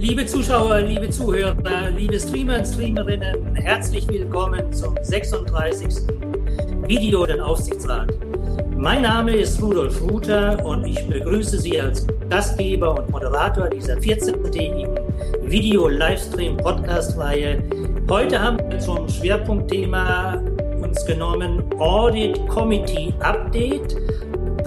Liebe Zuschauer, liebe Zuhörer, liebe Streamer und Streamerinnen, herzlich willkommen zum 36. Video den Aufsichtsrat. Mein Name ist Rudolf Ruther und ich begrüße Sie als Gastgeber und Moderator dieser 14-tägigen Video-Livestream-Podcast-Reihe. Heute haben wir zum Schwerpunktthema uns genommen Audit Committee Update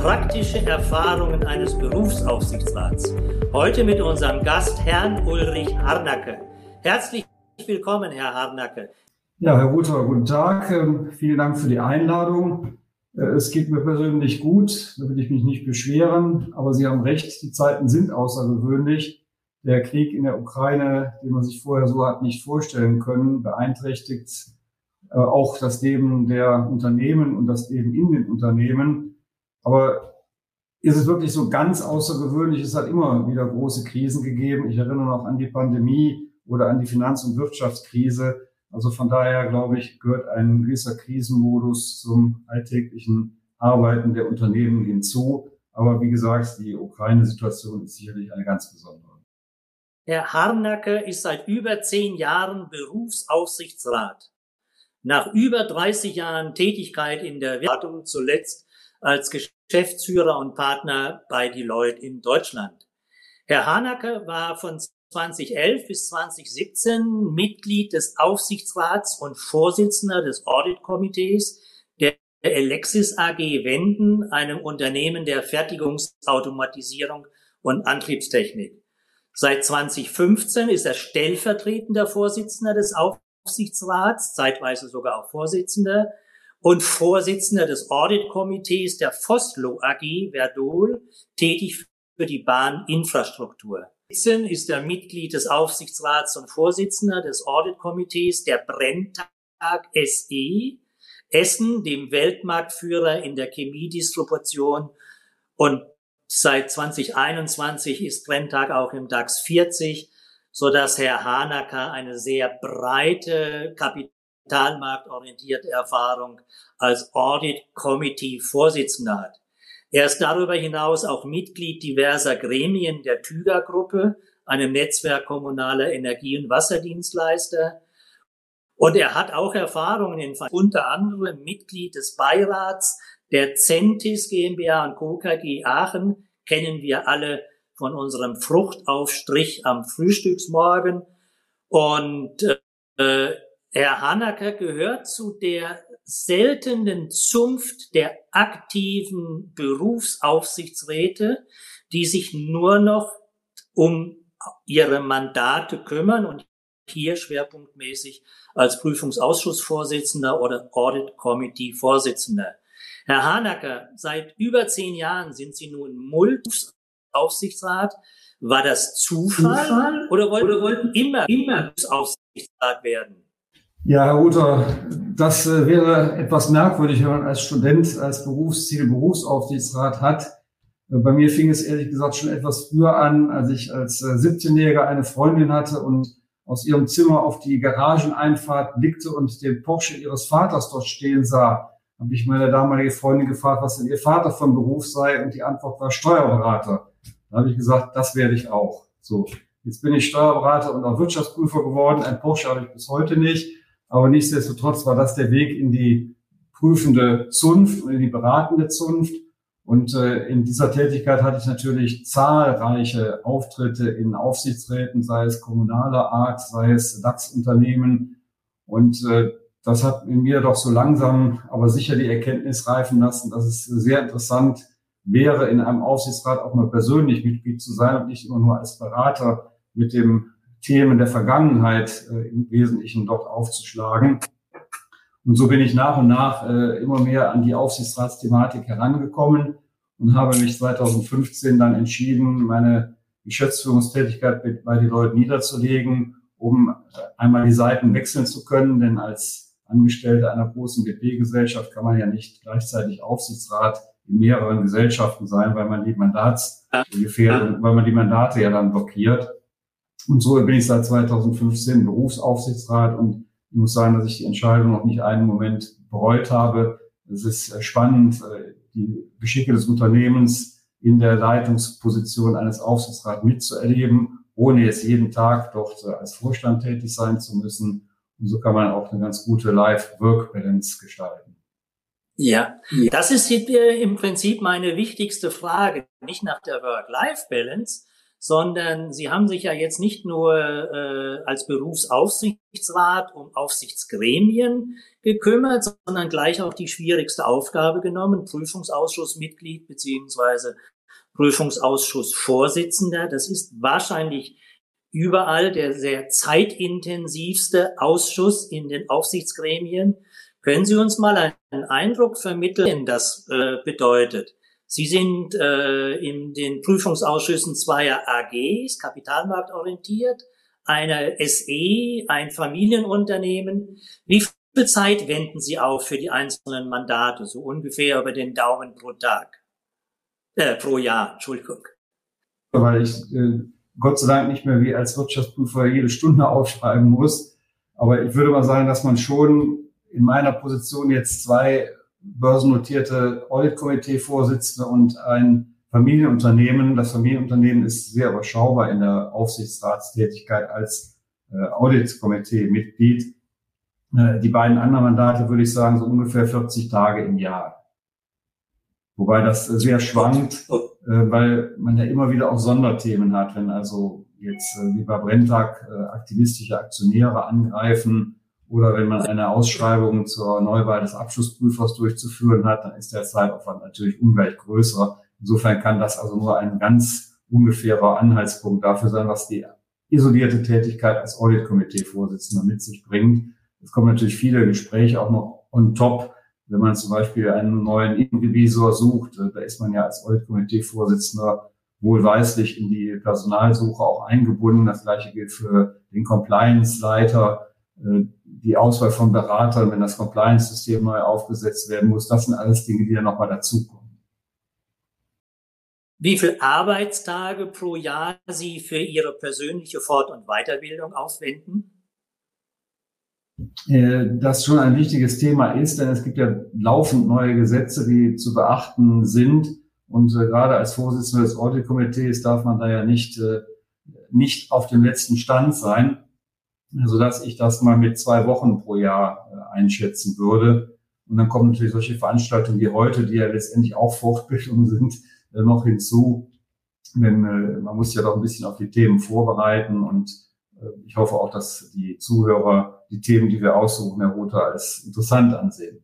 Praktische Erfahrungen eines Berufsaufsichtsrats. Heute mit unserem Gast Herrn Ulrich Harnacke. Herzlich willkommen, Herr Harnacke. Ja, Herr Ruther, guten Tag. Ähm, vielen Dank für die Einladung. Äh, es geht mir persönlich gut, da will ich mich nicht beschweren, aber Sie haben recht, die Zeiten sind außergewöhnlich. Der Krieg in der Ukraine, den man sich vorher so hat nicht vorstellen können, beeinträchtigt äh, auch das Leben der Unternehmen und das Leben in den Unternehmen. Aber ist es wirklich so ganz außergewöhnlich? Es hat immer wieder große Krisen gegeben. Ich erinnere noch an die Pandemie oder an die Finanz- und Wirtschaftskrise. Also von daher, glaube ich, gehört ein gewisser Krisenmodus zum alltäglichen Arbeiten der Unternehmen hinzu. Aber wie gesagt, die Ukraine-Situation ist sicherlich eine ganz besondere. Herr Harnacke ist seit über zehn Jahren Berufsaufsichtsrat. Nach über 30 Jahren Tätigkeit in der Wertung zuletzt als Geschäftsführer und Partner bei Deloitte in Deutschland. Herr Hanacke war von 2011 bis 2017 Mitglied des Aufsichtsrats und Vorsitzender des Auditkomitees der Alexis AG Wenden, einem Unternehmen der Fertigungsautomatisierung und Antriebstechnik. Seit 2015 ist er stellvertretender Vorsitzender des Aufsichtsrats, zeitweise sogar auch Vorsitzender und Vorsitzender des Auditkomitees der Foslo AG Verdol, tätig für die Bahninfrastruktur. Sitzen ist er Mitglied des Aufsichtsrats und Vorsitzender des Auditkomitees der Brenntag SE, Essen, dem Weltmarktführer in der Chemiedistribution und seit 2021 ist Brenntag auch im DAX 40, so dass Herr Hanaker eine sehr breite Kapital kapitalmarktorientierte Erfahrung als Audit Committee Vorsitzender hat. Er ist darüber hinaus auch Mitglied diverser Gremien der Tüger-Gruppe, einem Netzwerk kommunaler Energie- und Wasserdienstleister. Und er hat auch Erfahrungen in unter anderem Mitglied des Beirats der Centis GmbH und Co. KG Aachen, kennen wir alle von unserem Fruchtaufstrich am Frühstücksmorgen. Und äh, Herr Hanaker gehört zu der seltenen Zunft der aktiven Berufsaufsichtsräte, die sich nur noch um ihre Mandate kümmern und hier schwerpunktmäßig als Prüfungsausschussvorsitzender oder Audit Committee Vorsitzender. Herr Hanacker, seit über zehn Jahren sind Sie nun Multiaufsichtsrat. War das Zufall, Zufall? Oder, wollten, oder wollten immer, immer Aufsichtsrat werden? Ja, Herr Ruther, das äh, wäre etwas merkwürdig, wenn man als Student als Berufsziel Berufsaufsichtsrat hat. Äh, bei mir fing es ehrlich gesagt schon etwas früher an, als ich als 17-Jähriger äh, eine Freundin hatte und aus ihrem Zimmer auf die Garageneinfahrt blickte und den Porsche ihres Vaters dort stehen sah. Habe ich meine damalige Freundin gefragt, was denn ihr Vater von Beruf sei und die Antwort war Steuerberater. Da habe ich gesagt, das werde ich auch. So, jetzt bin ich Steuerberater und auch Wirtschaftsprüfer geworden. Ein Porsche habe ich bis heute nicht. Aber nichtsdestotrotz war das der Weg in die prüfende Zunft und in die beratende Zunft. Und äh, in dieser Tätigkeit hatte ich natürlich zahlreiche Auftritte in Aufsichtsräten, sei es kommunaler Art, sei es DAX-Unternehmen. Und äh, das hat in mir doch so langsam, aber sicher die Erkenntnis reifen lassen, dass es sehr interessant wäre, in einem Aufsichtsrat auch mal persönlich Mitglied zu sein und nicht immer nur als Berater mit dem Themen der Vergangenheit äh, im Wesentlichen dort aufzuschlagen. Und so bin ich nach und nach äh, immer mehr an die Aufsichtsratsthematik herangekommen und habe mich 2015 dann entschieden, meine Geschäftsführungstätigkeit bei den Leuten niederzulegen, um einmal die Seiten wechseln zu können, denn als Angestellter einer großen BP-Gesellschaft kann man ja nicht gleichzeitig Aufsichtsrat in mehreren Gesellschaften sein, weil man die Mandats weil man die Mandate ja dann blockiert. Und so bin ich seit 2015 Berufsaufsichtsrat und ich muss sagen, dass ich die Entscheidung noch nicht einen Moment bereut habe. Es ist spannend, äh, die Geschicke des Unternehmens in der Leitungsposition eines Aufsichtsrats mitzuerleben, ohne jetzt jeden Tag dort äh, als Vorstand tätig sein zu müssen. Und so kann man auch eine ganz gute Life-Work-Balance gestalten. Ja, das ist im Prinzip meine wichtigste Frage, nicht nach der Work-Life-Balance, sondern Sie haben sich ja jetzt nicht nur äh, als Berufsaufsichtsrat um Aufsichtsgremien gekümmert, sondern gleich auch die schwierigste Aufgabe genommen, Prüfungsausschussmitglied beziehungsweise Prüfungsausschussvorsitzender. Das ist wahrscheinlich überall der sehr zeitintensivste Ausschuss in den Aufsichtsgremien. Können Sie uns mal einen Eindruck vermitteln, das äh, bedeutet? Sie sind äh, in den Prüfungsausschüssen zweier AGs, kapitalmarktorientiert, einer SE, ein Familienunternehmen. Wie viel Zeit wenden Sie auf für die einzelnen Mandate? So ungefähr über den Daumen pro Tag. Äh, pro Jahr, Entschuldigung. Weil ich äh, Gott sei Dank nicht mehr wie als Wirtschaftsprüfer jede Stunde aufschreiben muss. Aber ich würde mal sagen, dass man schon in meiner Position jetzt zwei börsennotierte Audit-Komitee-Vorsitzende und ein Familienunternehmen. Das Familienunternehmen ist sehr überschaubar in der Aufsichtsratstätigkeit als äh, Audit-Komitee-Mitglied. Äh, die beiden anderen Mandate würde ich sagen, so ungefähr 40 Tage im Jahr. Wobei das sehr schwankt, äh, weil man ja immer wieder auch Sonderthemen hat, wenn also jetzt äh, wie bei Brenntag äh, aktivistische Aktionäre angreifen, oder wenn man eine Ausschreibung zur Neuwahl des Abschlussprüfers durchzuführen hat, dann ist der Zeitaufwand natürlich ungleich größer. Insofern kann das also nur ein ganz ungefährer Anhaltspunkt dafür sein, was die isolierte Tätigkeit als Audit-Komitee-Vorsitzender mit sich bringt. Es kommen natürlich viele Gespräche auch noch on top. Wenn man zum Beispiel einen neuen Innenrevisor sucht, da ist man ja als Audit-Komitee-Vorsitzender wohlweislich in die Personalsuche auch eingebunden. Das gleiche gilt für den Compliance-Leiter äh, die Auswahl von Beratern, wenn das Compliance-System neu aufgesetzt werden muss, das sind alles Dinge, die ja nochmal dazukommen. Wie viele Arbeitstage pro Jahr Sie für Ihre persönliche Fort- und Weiterbildung aufwenden? Äh, das schon ein wichtiges Thema ist, denn es gibt ja laufend neue Gesetze, die zu beachten sind. Und äh, gerade als Vorsitzender des Audit-Komitees darf man da ja nicht, nicht auf dem letzten Stand sein so dass ich das mal mit zwei Wochen pro Jahr äh, einschätzen würde. Und dann kommen natürlich solche Veranstaltungen wie heute, die ja letztendlich auch Fortbildungen sind, äh, noch hinzu. Denn äh, man muss ja doch ein bisschen auf die Themen vorbereiten und ich hoffe auch, dass die Zuhörer die Themen, die wir aussuchen, Herr Rother, als interessant ansehen.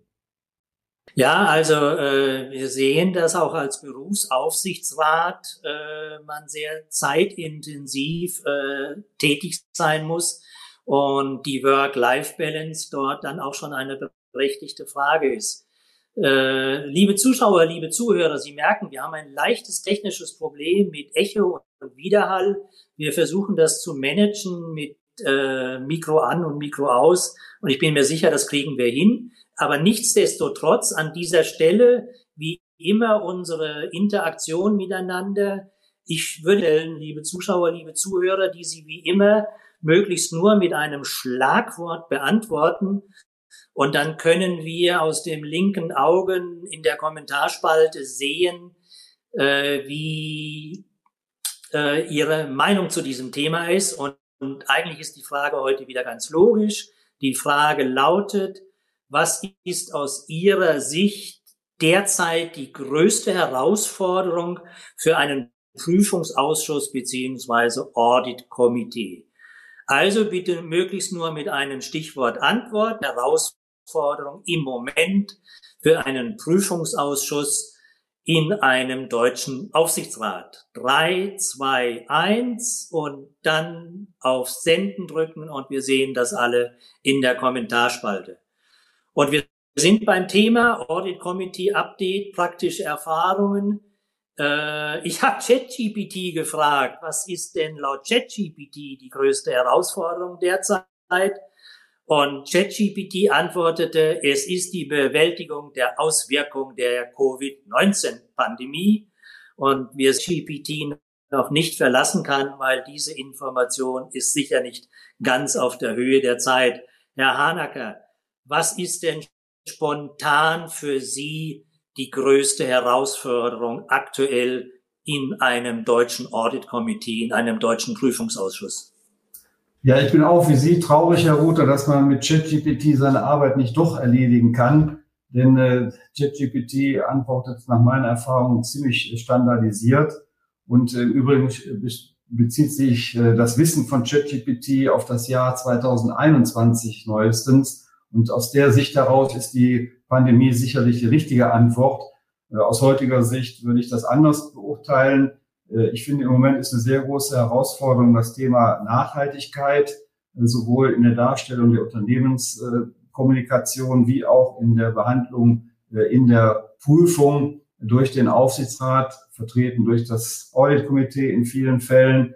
Ja, also äh, wir sehen, dass auch als Berufsaufsichtsrat äh, man sehr zeitintensiv äh, tätig sein muss und die Work-Life-Balance dort dann auch schon eine berechtigte Frage ist. Äh, liebe Zuschauer, liebe Zuhörer, Sie merken, wir haben ein leichtes technisches Problem mit Echo und Widerhall. Wir versuchen das zu managen mit äh, Mikro an und Mikro aus und ich bin mir sicher, das kriegen wir hin. Aber nichtsdestotrotz an dieser Stelle, wie immer, unsere Interaktion miteinander. Ich würde, liebe Zuschauer, liebe Zuhörer, die Sie wie immer möglichst nur mit einem Schlagwort beantworten. Und dann können wir aus dem linken Augen in der Kommentarspalte sehen, äh, wie äh, Ihre Meinung zu diesem Thema ist. Und, und eigentlich ist die Frage heute wieder ganz logisch. Die Frage lautet, was ist aus Ihrer Sicht derzeit die größte Herausforderung für einen Prüfungsausschuss beziehungsweise Audit-Komitee? Also bitte möglichst nur mit einem Stichwort Antwort. Herausforderung im Moment für einen Prüfungsausschuss in einem deutschen Aufsichtsrat. Drei, zwei, eins und dann auf Senden drücken und wir sehen das alle in der Kommentarspalte. Und wir sind beim Thema Audit Committee Update, praktische Erfahrungen. Äh, ich habe ChatGPT gefragt, was ist denn laut ChatGPT die größte Herausforderung derzeit? Und ChatGPT antwortete, es ist die Bewältigung der Auswirkung der Covid-19-Pandemie. Und wir GPT noch nicht verlassen kann, weil diese Information ist sicher nicht ganz auf der Höhe der Zeit. Herr Hanacker, was ist denn spontan für Sie die größte Herausforderung aktuell in einem deutschen Audit Committee, in einem deutschen Prüfungsausschuss? Ja, ich bin auch wie Sie traurig, Herr Ruther, dass man mit ChatGPT seine Arbeit nicht doch erledigen kann. Denn äh, ChatGPT antwortet nach meiner Erfahrung ziemlich standardisiert. Und äh, übrigens bezieht sich äh, das Wissen von ChatGPT auf das Jahr 2021 neuestens. Und aus der Sicht heraus ist die Pandemie sicherlich die richtige Antwort. Äh, aus heutiger Sicht würde ich das anders beurteilen. Äh, ich finde, im Moment ist eine sehr große Herausforderung das Thema Nachhaltigkeit, äh, sowohl in der Darstellung der Unternehmenskommunikation wie auch in der Behandlung, in der Prüfung durch den Aufsichtsrat, vertreten durch das Auditkomitee in vielen Fällen.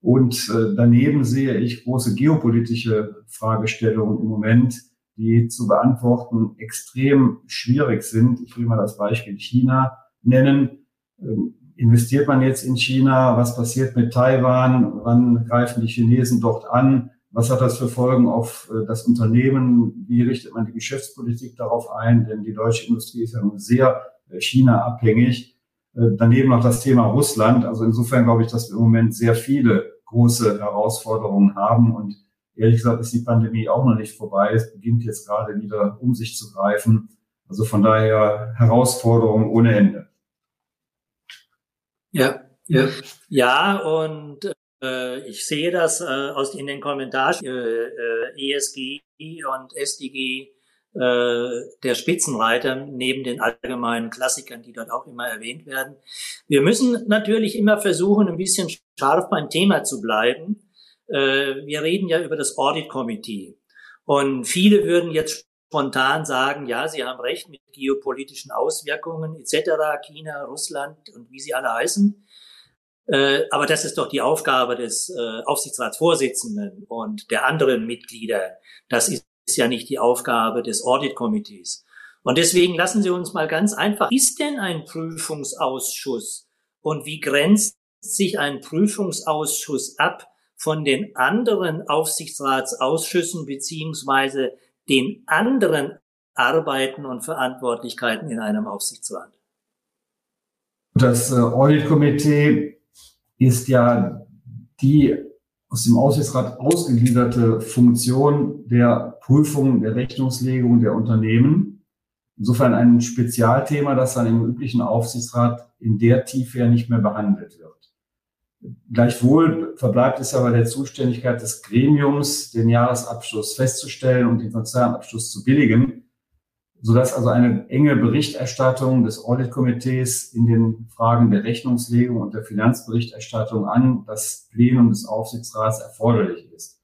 Und daneben sehe ich große geopolitische Fragestellungen im Moment, die zu beantworten extrem schwierig sind. Ich will mal das Beispiel China nennen. Ähm, investiert man jetzt in China? Was passiert mit Taiwan? Wann greifen die Chinesen dort an? Was hat das für Folgen auf äh, das Unternehmen? Wie richtet man die Geschäftspolitik darauf ein? Denn die deutsche Industrie ist ja nun sehr äh, China-abhängig. Äh, daneben noch das Thema Russland. Also insofern glaube ich, dass wir im Moment sehr viele große Herausforderungen haben und Ehrlich gesagt ist die Pandemie auch noch nicht vorbei. Es beginnt jetzt gerade wieder um sich zu greifen. Also von daher Herausforderungen ohne Ende. Ja, ja, ja und äh, ich sehe das äh, aus in den Kommentaren äh, äh ESG und SDG äh, der Spitzenreiter neben den allgemeinen Klassikern, die dort auch immer erwähnt werden. Wir müssen natürlich immer versuchen, ein bisschen scharf beim Thema zu bleiben äh, wir reden ja über das Audit Committee. Und viele würden jetzt spontan sagen, ja, Sie haben recht mit geopolitischen Auswirkungen etc., China, Russland und wie sie alle heißen. Äh, aber das ist doch die Aufgabe des äh, Aufsichtsratsvorsitzenden und der anderen Mitglieder. Das ist ja nicht die Aufgabe des Audit-Komitees. Und deswegen lassen Sie uns mal ganz einfach, ist denn ein Prüfungsausschuss und wie grenzt sich ein Prüfungsausschuss ab von den anderen Aufsichtsratsausschüssen beziehungsweise den anderen Arbeiten und Verantwortlichkeiten in einem Aufsichtsrat. Das äh, Auditkomitee ist ja die aus dem Aufsichtsrat ausgegliederte Funktion der Prüfung, der Rechnungslegung der Unternehmen. Insofern ein Spezialthema, das dann im üblichen Aufsichtsrat in der Tiefe ja nicht mehr behandelt wird. Gleichwohl verbleibt es aber der Zuständigkeit des Gremiums, den Jahresabschluss festzustellen und den Konzernabschluss zu billigen, sodass also eine enge Berichterstattung des Auditkomitees in den Fragen der Rechnungslegung und der Finanzberichterstattung an das Plenum des Aufsichtsrats erforderlich ist.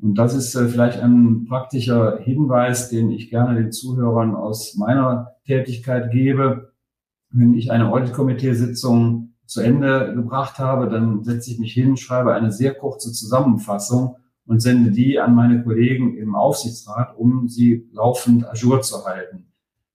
Und das ist äh, vielleicht ein praktischer Hinweis, den ich gerne den Zuhörern aus meiner Tätigkeit gebe. Wenn ich eine Auditkomiteesitzung zu Ende gebracht habe, dann setze ich mich hin, schreibe eine sehr kurze Zusammenfassung und sende die an meine Kollegen im Aufsichtsrat, um sie laufend ajour zu halten.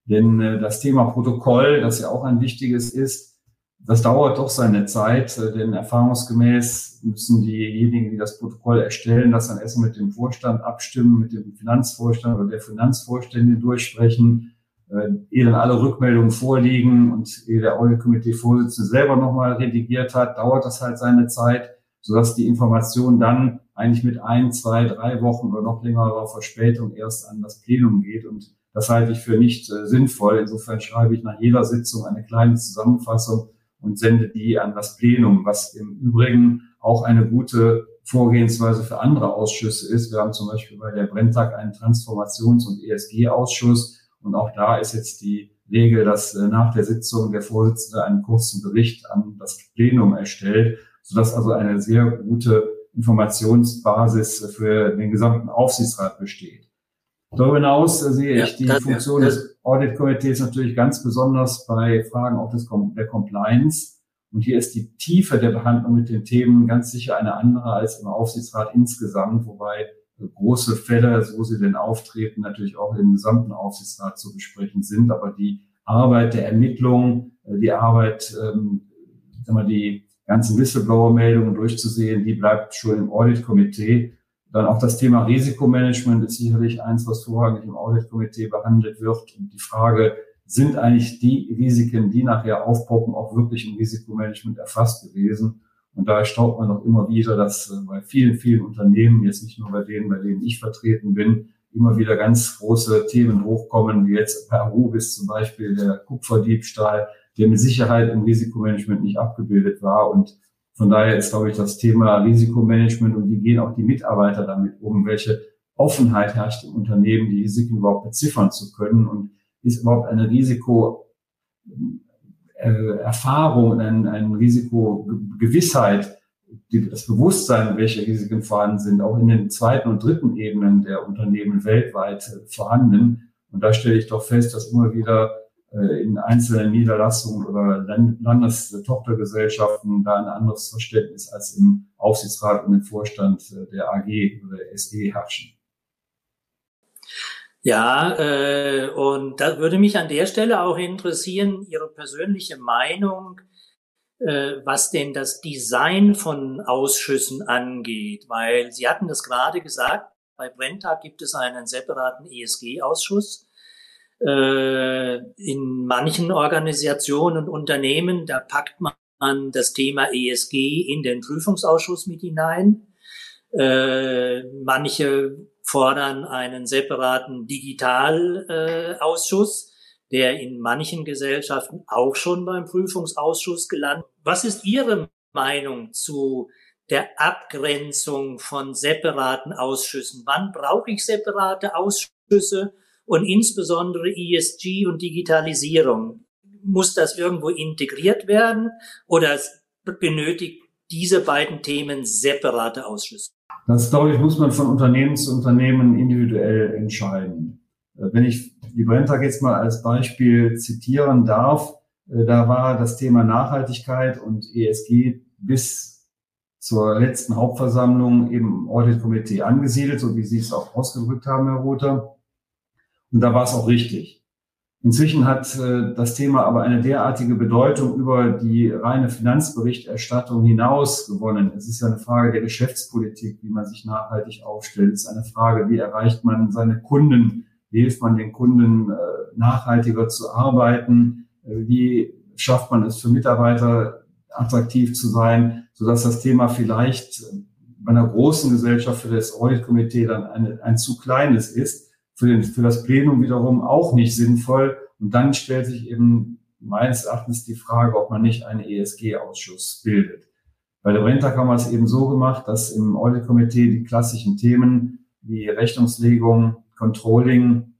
Denn äh, das Thema Protokoll, das ja auch ein wichtiges ist, das dauert doch seine Zeit, äh, denn erfahrungsgemäß müssen diejenigen, die das Protokoll erstellen, das dann erst mit dem Vorstand abstimmen, mit dem Finanzvorstand oder der Finanzvorstände durchsprechen äh, ehe dann alle Rückmeldungen vorliegen und ehe der Audit-Komitee-Vorsitzende selber nochmal redigiert hat, dauert das halt seine Zeit, sodass die Information dann eigentlich mit ein, zwei, drei Wochen oder noch längerer Verspätung erst an das Plenum geht. Und das halte ich für nicht äh, sinnvoll. Insofern schreibe ich nach jeder Sitzung eine kleine Zusammenfassung und sende die an das Plenum, was im Übrigen auch eine gute Vorgehensweise für andere Ausschüsse ist. Wir haben zum Beispiel bei der Brenntag einen Transformations- und ESG-Ausschuss, und auch da ist jetzt die Regel, dass äh, nach der Sitzung der Vorsitzende einen kurzen Bericht an das Plenum erstellt, sodass also eine sehr gute Informationsbasis für den gesamten Aufsichtsrat besteht. Darüber hinaus äh, sehe ich die Funktion des Audit-Komitees natürlich ganz besonders bei Fragen auch des, der Compliance. Und hier ist die Tiefe der Behandlung mit den Themen ganz sicher eine andere als im Aufsichtsrat insgesamt, wobei große Fälle, so sie denn auftreten, natürlich auch im gesamten Aufsichtsrat zu besprechen sind. Aber die Arbeit der Ermittlung, äh, die Arbeit, ähm, die ganzen Whistleblower-Meldungen durchzusehen, die bleibt schon im Audit-Komitee. Dann auch das Thema Risikomanagement ist sicherlich eins, was vorrangig im Audit-Komitee behandelt wird. Und die Frage, sind eigentlich die Risiken, die nachher aufpoppen, auch wirklich im Risikomanagement erfasst gewesen? Und da staubt man auch immer wieder, dass äh, bei vielen, vielen Unternehmen, jetzt nicht nur bei denen, bei denen ich vertreten bin, immer wieder ganz große Themen hochkommen, wie jetzt bei Arubis zum Beispiel der Kupferdiebstahl, der mit Sicherheit im Risikomanagement nicht abgebildet war. Und von daher ist, glaube ich, das Thema Risikomanagement und wie gehen auch die Mitarbeiter damit um, welche Offenheit herrscht im Unternehmen, die Risiken überhaupt beziffern zu können und ist überhaupt eine Risiko äh, Erfahrung ein, ein Risikogewissheit, die, das Bewusstsein, welche Risiken vorhanden sind, auch in den zweiten und dritten Ebenen der Unternehmen weltweit äh, vorhanden. Und da stelle ich doch fest, dass immer wieder äh, in einzelnen Niederlassungen oder Landestochtergesellschaften da ein anderes Verständnis als im Aufsichtsrat und im Vorstand äh, der AG oder der SE herrschen. Ja, äh, und da würde mich an der Stelle auch interessieren, Ihre persönliche Meinung, äh, was denn das Design von Ausschüssen angeht, weil Sie hatten das gerade gesagt, bei Brenntag gibt es einen separaten ESG-Ausschuss. Äh, in manchen Organisationen und Unternehmen, da packt man das Thema ESG in den Prüfungsausschuss mit hinein. Äh, manche fordern einen separaten Digitalausschuss, äh, der in manchen Gesellschaften auch schon beim Prüfungsausschuss gelandet. Was ist Ihre Meinung zu der Abgrenzung von separaten Ausschüssen? Wann brauche ich separate Ausschüsse und insbesondere ESG und Digitalisierung? Muss das irgendwo integriert werden oder benötigt diese beiden Themen separate Ausschüsse? Das, glaube ich, muss man von Unternehmen zu Unternehmen individuell entscheiden. Äh, wenn ich die Brenntag jetzt mal als Beispiel zitieren darf, äh, da war das Thema Nachhaltigkeit und ESG bis zur letzten Hauptversammlung im Audit-Komitee angesiedelt, so wie Sie es auch ausgedrückt haben, Herr Rother. Und da war es auch richtig. Inzwischen hat äh, das Thema aber eine derartige Bedeutung über die reine Finanzberichterstattung hinaus gewonnen. Es ist ja eine Frage der Geschäftspolitik, wie man sich nachhaltig aufstellt. Es ist eine Frage, wie erreicht man seine Kunden, wie hilft man den Kunden äh, nachhaltiger zu arbeiten, äh, wie schafft man es für Mitarbeiter attraktiv zu sein, sodass das Thema vielleicht bei einer großen Gesellschaft für das Audit-Komitee dann eine, ein zu kleines ist für, den, für das Plenum wiederum auch nicht sinnvoll. Und dann stellt sich eben meines Erachtens die Frage, ob man nicht einen ESG-Ausschuss bildet. Bei der Brenntag haben wir es eben so gemacht, dass im Audit-Komitee die klassischen Themen wie Rechnungslegung, Controlling,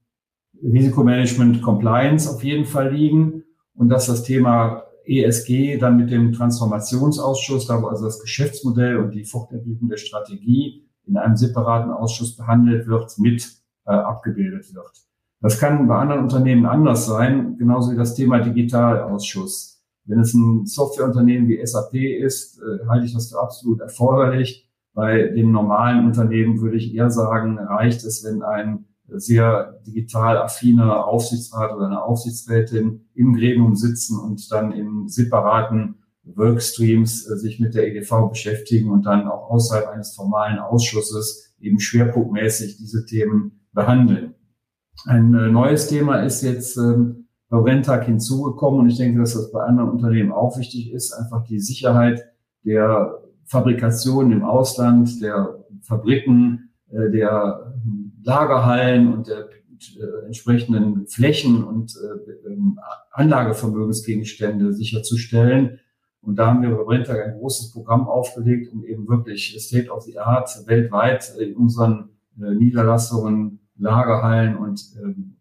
Risikomanagement, Compliance auf jeden Fall liegen und dass das Thema ESG dann mit dem Transformationsausschuss, da wo also das Geschäftsmodell und die Fortentwicklung der Strategie in einem separaten Ausschuss behandelt wird, mit äh, abgebildet wird. Das kann bei anderen Unternehmen anders sein, genauso wie das Thema Digitalausschuss. Wenn es ein Softwareunternehmen wie SAP ist, äh, halte ich das für absolut erforderlich. Bei den normalen Unternehmen würde ich eher sagen, reicht es, wenn ein sehr digital affiner Aufsichtsrat oder eine Aufsichtsrätin im Gremium sitzen und dann in separaten Workstreams äh, sich mit der EDV beschäftigen und dann auch außerhalb eines formalen Ausschusses eben schwerpunktmäßig diese Themen behandeln. Ein äh, neues Thema ist jetzt ähm, bei Renntag hinzugekommen und ich denke, dass das bei anderen Unternehmen auch wichtig ist, einfach die Sicherheit der Fabrikation im Ausland, der Fabriken, äh, der Lagerhallen und der äh, entsprechenden Flächen und ähm, Anlagevermögensgegenstände sicherzustellen. Und da haben wir bei Brenntag ein großes Programm aufgelegt, um eben wirklich State of the Art weltweit in unseren Niederlassungen Lagerhallen und ähm,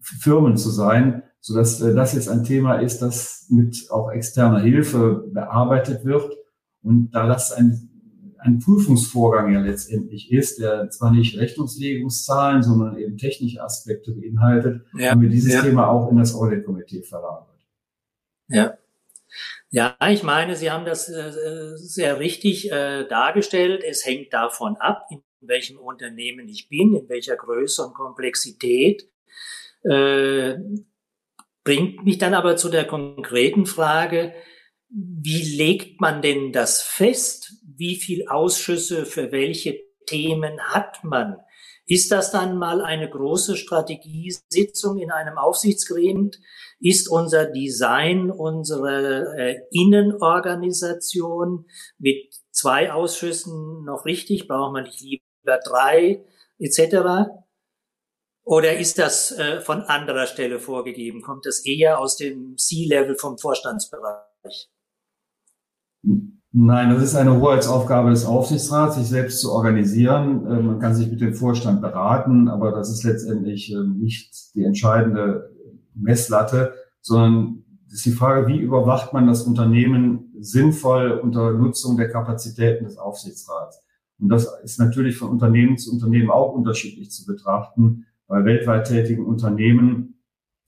Firmen zu sein, so dass äh, das jetzt ein Thema ist, das mit auch externer Hilfe bearbeitet wird. Und da das ein, ein Prüfungsvorgang ja letztendlich ist, der zwar nicht Rechnungslegungszahlen, sondern eben technische Aspekte beinhaltet, ja. haben wir dieses ja. Thema auch in das Audit-Komitee verlagert. Ja. Ja, ich meine, Sie haben das äh, sehr richtig äh, dargestellt. Es hängt davon ab, in welchem Unternehmen ich bin, in welcher Größe und Komplexität. Äh, bringt mich dann aber zu der konkreten Frage, wie legt man denn das fest? Wie viel Ausschüsse für welche Themen hat man? Ist das dann mal eine große Strategiesitzung in einem Aufsichtsgremium? Ist unser Design, unsere äh, Innenorganisation mit zwei Ausschüssen noch richtig? Braucht man nicht lieber drei etc.? Oder ist das äh, von anderer Stelle vorgegeben? Kommt das eher aus dem C-Level vom Vorstandsbereich? Nein, das ist eine Hoheitsaufgabe des Aufsichtsrats, sich selbst zu organisieren. Äh, man kann sich mit dem Vorstand beraten, aber das ist letztendlich ähm, nicht die entscheidende Messlatte, sondern ist die Frage, wie überwacht man das Unternehmen sinnvoll unter Nutzung der Kapazitäten des Aufsichtsrats. Und das ist natürlich von Unternehmen zu Unternehmen auch unterschiedlich zu betrachten. Bei weltweit tätigen Unternehmen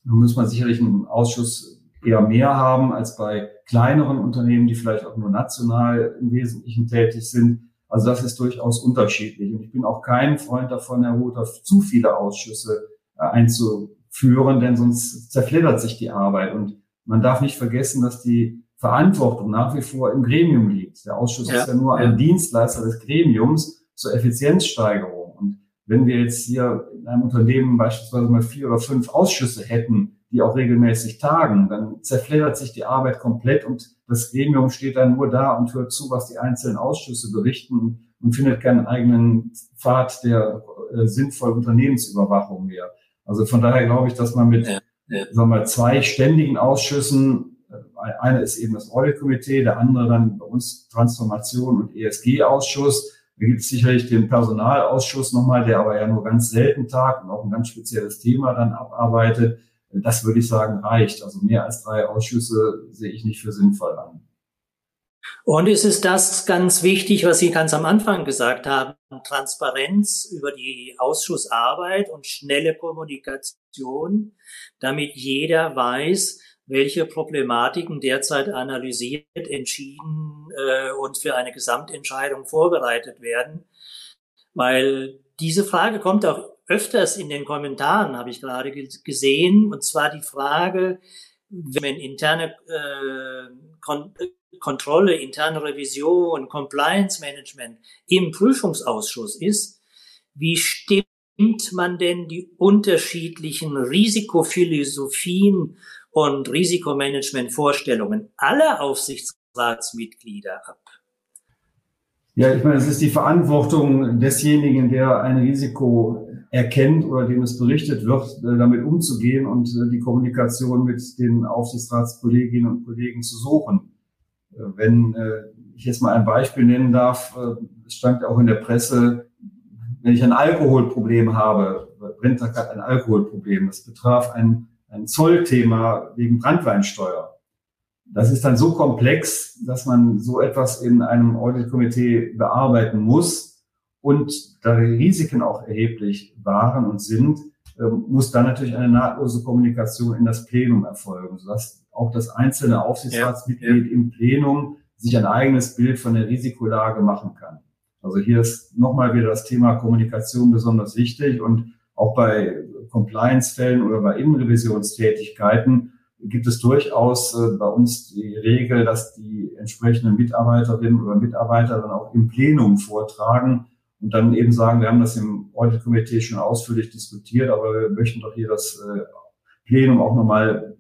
muss man sicherlich einen Ausschuss eher mehr haben als bei kleineren Unternehmen, die vielleicht auch nur national im Wesentlichen tätig sind. Also das ist durchaus unterschiedlich. Und ich bin auch kein Freund davon, Herr Ruther, zu viele Ausschüsse äh, einzuführen, denn sonst zerfleddert sich die Arbeit. Und man darf nicht vergessen, dass die Verantwortung nach wie vor im Gremium liegt. Der Ausschuss ja, ist ja nur ein ja. Dienstleister des Gremiums zur Effizienzsteigerung. Und wenn wir jetzt hier in einem Unternehmen beispielsweise mal vier oder fünf Ausschüsse hätten, die auch regelmäßig tagen, dann zerfleddert sich die Arbeit komplett und das Gremium steht dann nur da und hört zu, was die einzelnen Ausschüsse berichten und findet keinen eigenen Pfad der äh, sinnvollen Unternehmensüberwachung mehr. Also von daher glaube ich, dass man mit ja, ja. Sagen wir, zwei ständigen Ausschüssen, eine ist eben das Audit-Komitee, der andere dann bei uns Transformation und ESG-Ausschuss. Da gibt es sicherlich den Personalausschuss nochmal, der aber ja nur ganz selten tagt und auch ein ganz spezielles Thema dann abarbeitet das würde ich sagen, reicht. Also mehr als drei Ausschüsse sehe ich nicht für sinnvoll an. Und es ist das ganz wichtig, was Sie ganz am Anfang gesagt haben, Transparenz über die Ausschussarbeit und schnelle Kommunikation, damit jeder weiß, welche Problematiken derzeit analysiert, entschieden äh, und für eine Gesamtentscheidung vorbereitet werden. Weil diese Frage kommt auch öfters in den Kommentaren, habe ich gerade gesehen, und zwar die Frage, wenn interne äh, Kon Kontrolle, interne Revision, Compliance Management im Prüfungsausschuss ist, wie stimmt man denn die unterschiedlichen Risikophilosophien und Risikomanagementvorstellungen aller Aufsichtsratsmitglieder ab? Ja, ich meine, es ist die Verantwortung desjenigen, der ein Risiko erkennt oder dem es berichtet wird, äh, damit umzugehen und äh, die Kommunikation mit den Aufsichtsratskolleginnen und Kollegen zu suchen. Äh, wenn ich jetzt mal ein Beispiel nennen darf, es stand auch in der Presse, wenn ich ein Alkoholproblem habe, Brenntag hat ein Alkoholproblem, das betraf ein, ein Zollthema wegen Brandweinsteuer das ist dann so komplex, dass man so etwas in einem Audit-Komitee bearbeiten muss und da die Risiken auch erheblich waren und sind, ähm, muss dann natürlich eine nahtlose Kommunikation in das Plenum erfolgen, sodass auch das einzelne Aufsichtsratsmitglied ja, ja. im Plenum sich ein eigenes Bild von der Risikolage machen kann. Also hier ist nochmal wieder das Thema Kommunikation besonders wichtig und auch bei Compliance-Fällen oder bei Innenrevisionstätigkeiten gibt es durchaus äh, bei uns die Regel, dass die entsprechenden Mitarbeiterinnen oder Mitarbeiter dann auch im Plenum vortragen und dann eben sagen, wir haben das im Audit-Komitee schon ausführlich diskutiert, aber wir möchten doch hier das äh, Plenum auch nochmal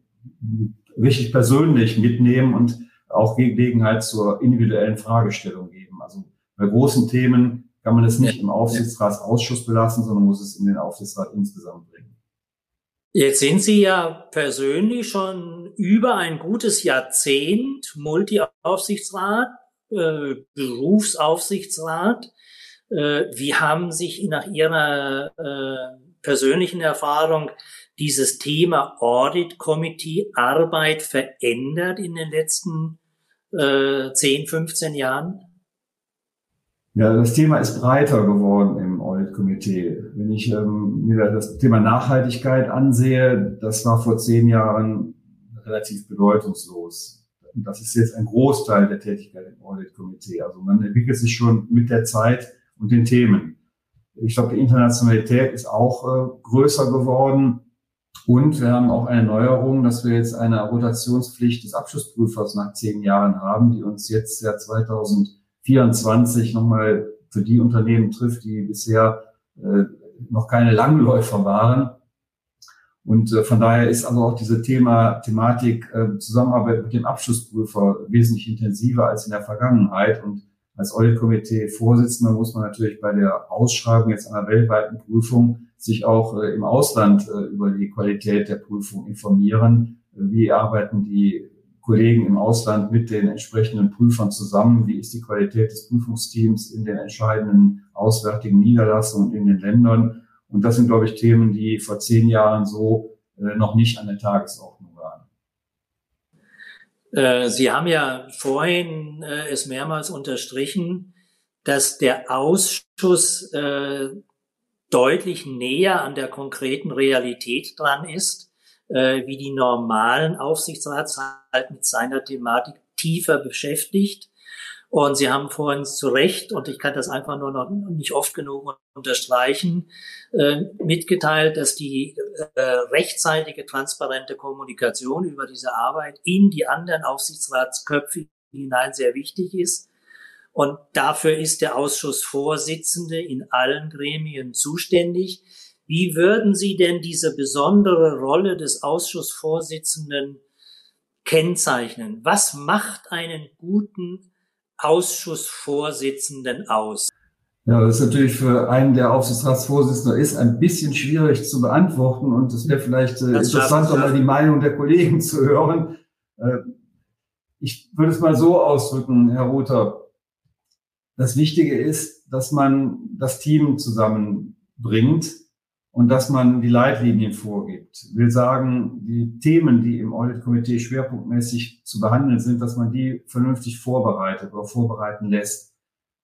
richtig persönlich mitnehmen und auch Gelegenheit zur individuellen Fragestellung geben. Also bei großen Themen kann man es nicht im Aufsichtsratsausschuss belassen, sondern muss es in den Aufsichtsrat insgesamt bringen. Jetzt sind Sie ja persönlich schon über ein gutes Jahrzehnt Multi-Aufsichtsrat, äh, Berufsaufsichtsrat. Äh, wie haben sich nach Ihrer äh, persönlichen Erfahrung dieses Thema Audit Committee Arbeit verändert in den letzten äh, 10, 15 Jahren? Ja, das Thema ist breiter geworden im Audit-Komitee. Wenn ich ähm, mir das Thema Nachhaltigkeit ansehe, das war vor zehn Jahren relativ bedeutungslos. Das ist jetzt ein Großteil der Tätigkeit im Audit-Komitee. Also man entwickelt sich schon mit der Zeit und den Themen. Ich glaube, die Internationalität ist auch äh, größer geworden. Und wir haben auch eine Neuerung, dass wir jetzt eine Rotationspflicht des Abschlussprüfers nach zehn Jahren haben, die uns jetzt ja 2000 24 nochmal für die Unternehmen trifft, die bisher äh, noch keine Langläufer waren. Und äh, von daher ist also auch diese Thema, Thematik äh, Zusammenarbeit mit dem Abschlussprüfer wesentlich intensiver als in der Vergangenheit. Und als Audit-Komitee-Vorsitzender muss man natürlich bei der Ausschreibung jetzt einer weltweiten Prüfung sich auch äh, im Ausland äh, über die Qualität der Prüfung informieren. Wie arbeiten die Kollegen im Ausland mit den entsprechenden Prüfern zusammen. Wie ist die Qualität des Prüfungsteams in den entscheidenden auswärtigen Niederlassungen in den Ländern? Und das sind, glaube ich, Themen, die vor zehn Jahren so äh, noch nicht an der Tagesordnung waren. Äh, Sie haben ja vorhin äh, es mehrmals unterstrichen, dass der Ausschuss deutlich näher an der konkreten Realität dran ist äh, wie die normalen Aufsichtsrats halt mit seiner Thematik tiefer beschäftigt. Und Sie haben vorhin zu Recht, und ich kann das einfach nur noch nicht oft genug unterstreichen, äh, mitgeteilt, dass die äh, rechtzeitige, transparente Kommunikation über diese Arbeit in die anderen Aufsichtsratsköpfe hinein sehr wichtig ist. Und dafür ist der Ausschussvorsitzende in allen Gremien zuständig. Wie würden Sie denn diese besondere Rolle des Ausschussvorsitzenden kennzeichnen? Was macht einen guten Ausschussvorsitzenden aus? Ja, das ist natürlich für einen, der Aufsichtsratsvorsitzender ist, ein bisschen schwierig zu beantworten und es wäre vielleicht äh, interessant, mal die Meinung der Kollegen zu hören. Äh, ich würde es mal so ausdrücken, Herr Rother. Das Wichtige ist, dass man das Team zusammenbringt und dass man die Leitlinien vorgibt. Ich will sagen, die Themen, die im Audit-Komitee schwerpunktmäßig zu behandeln sind, dass man die vernünftig vorbereitet oder vorbereiten lässt.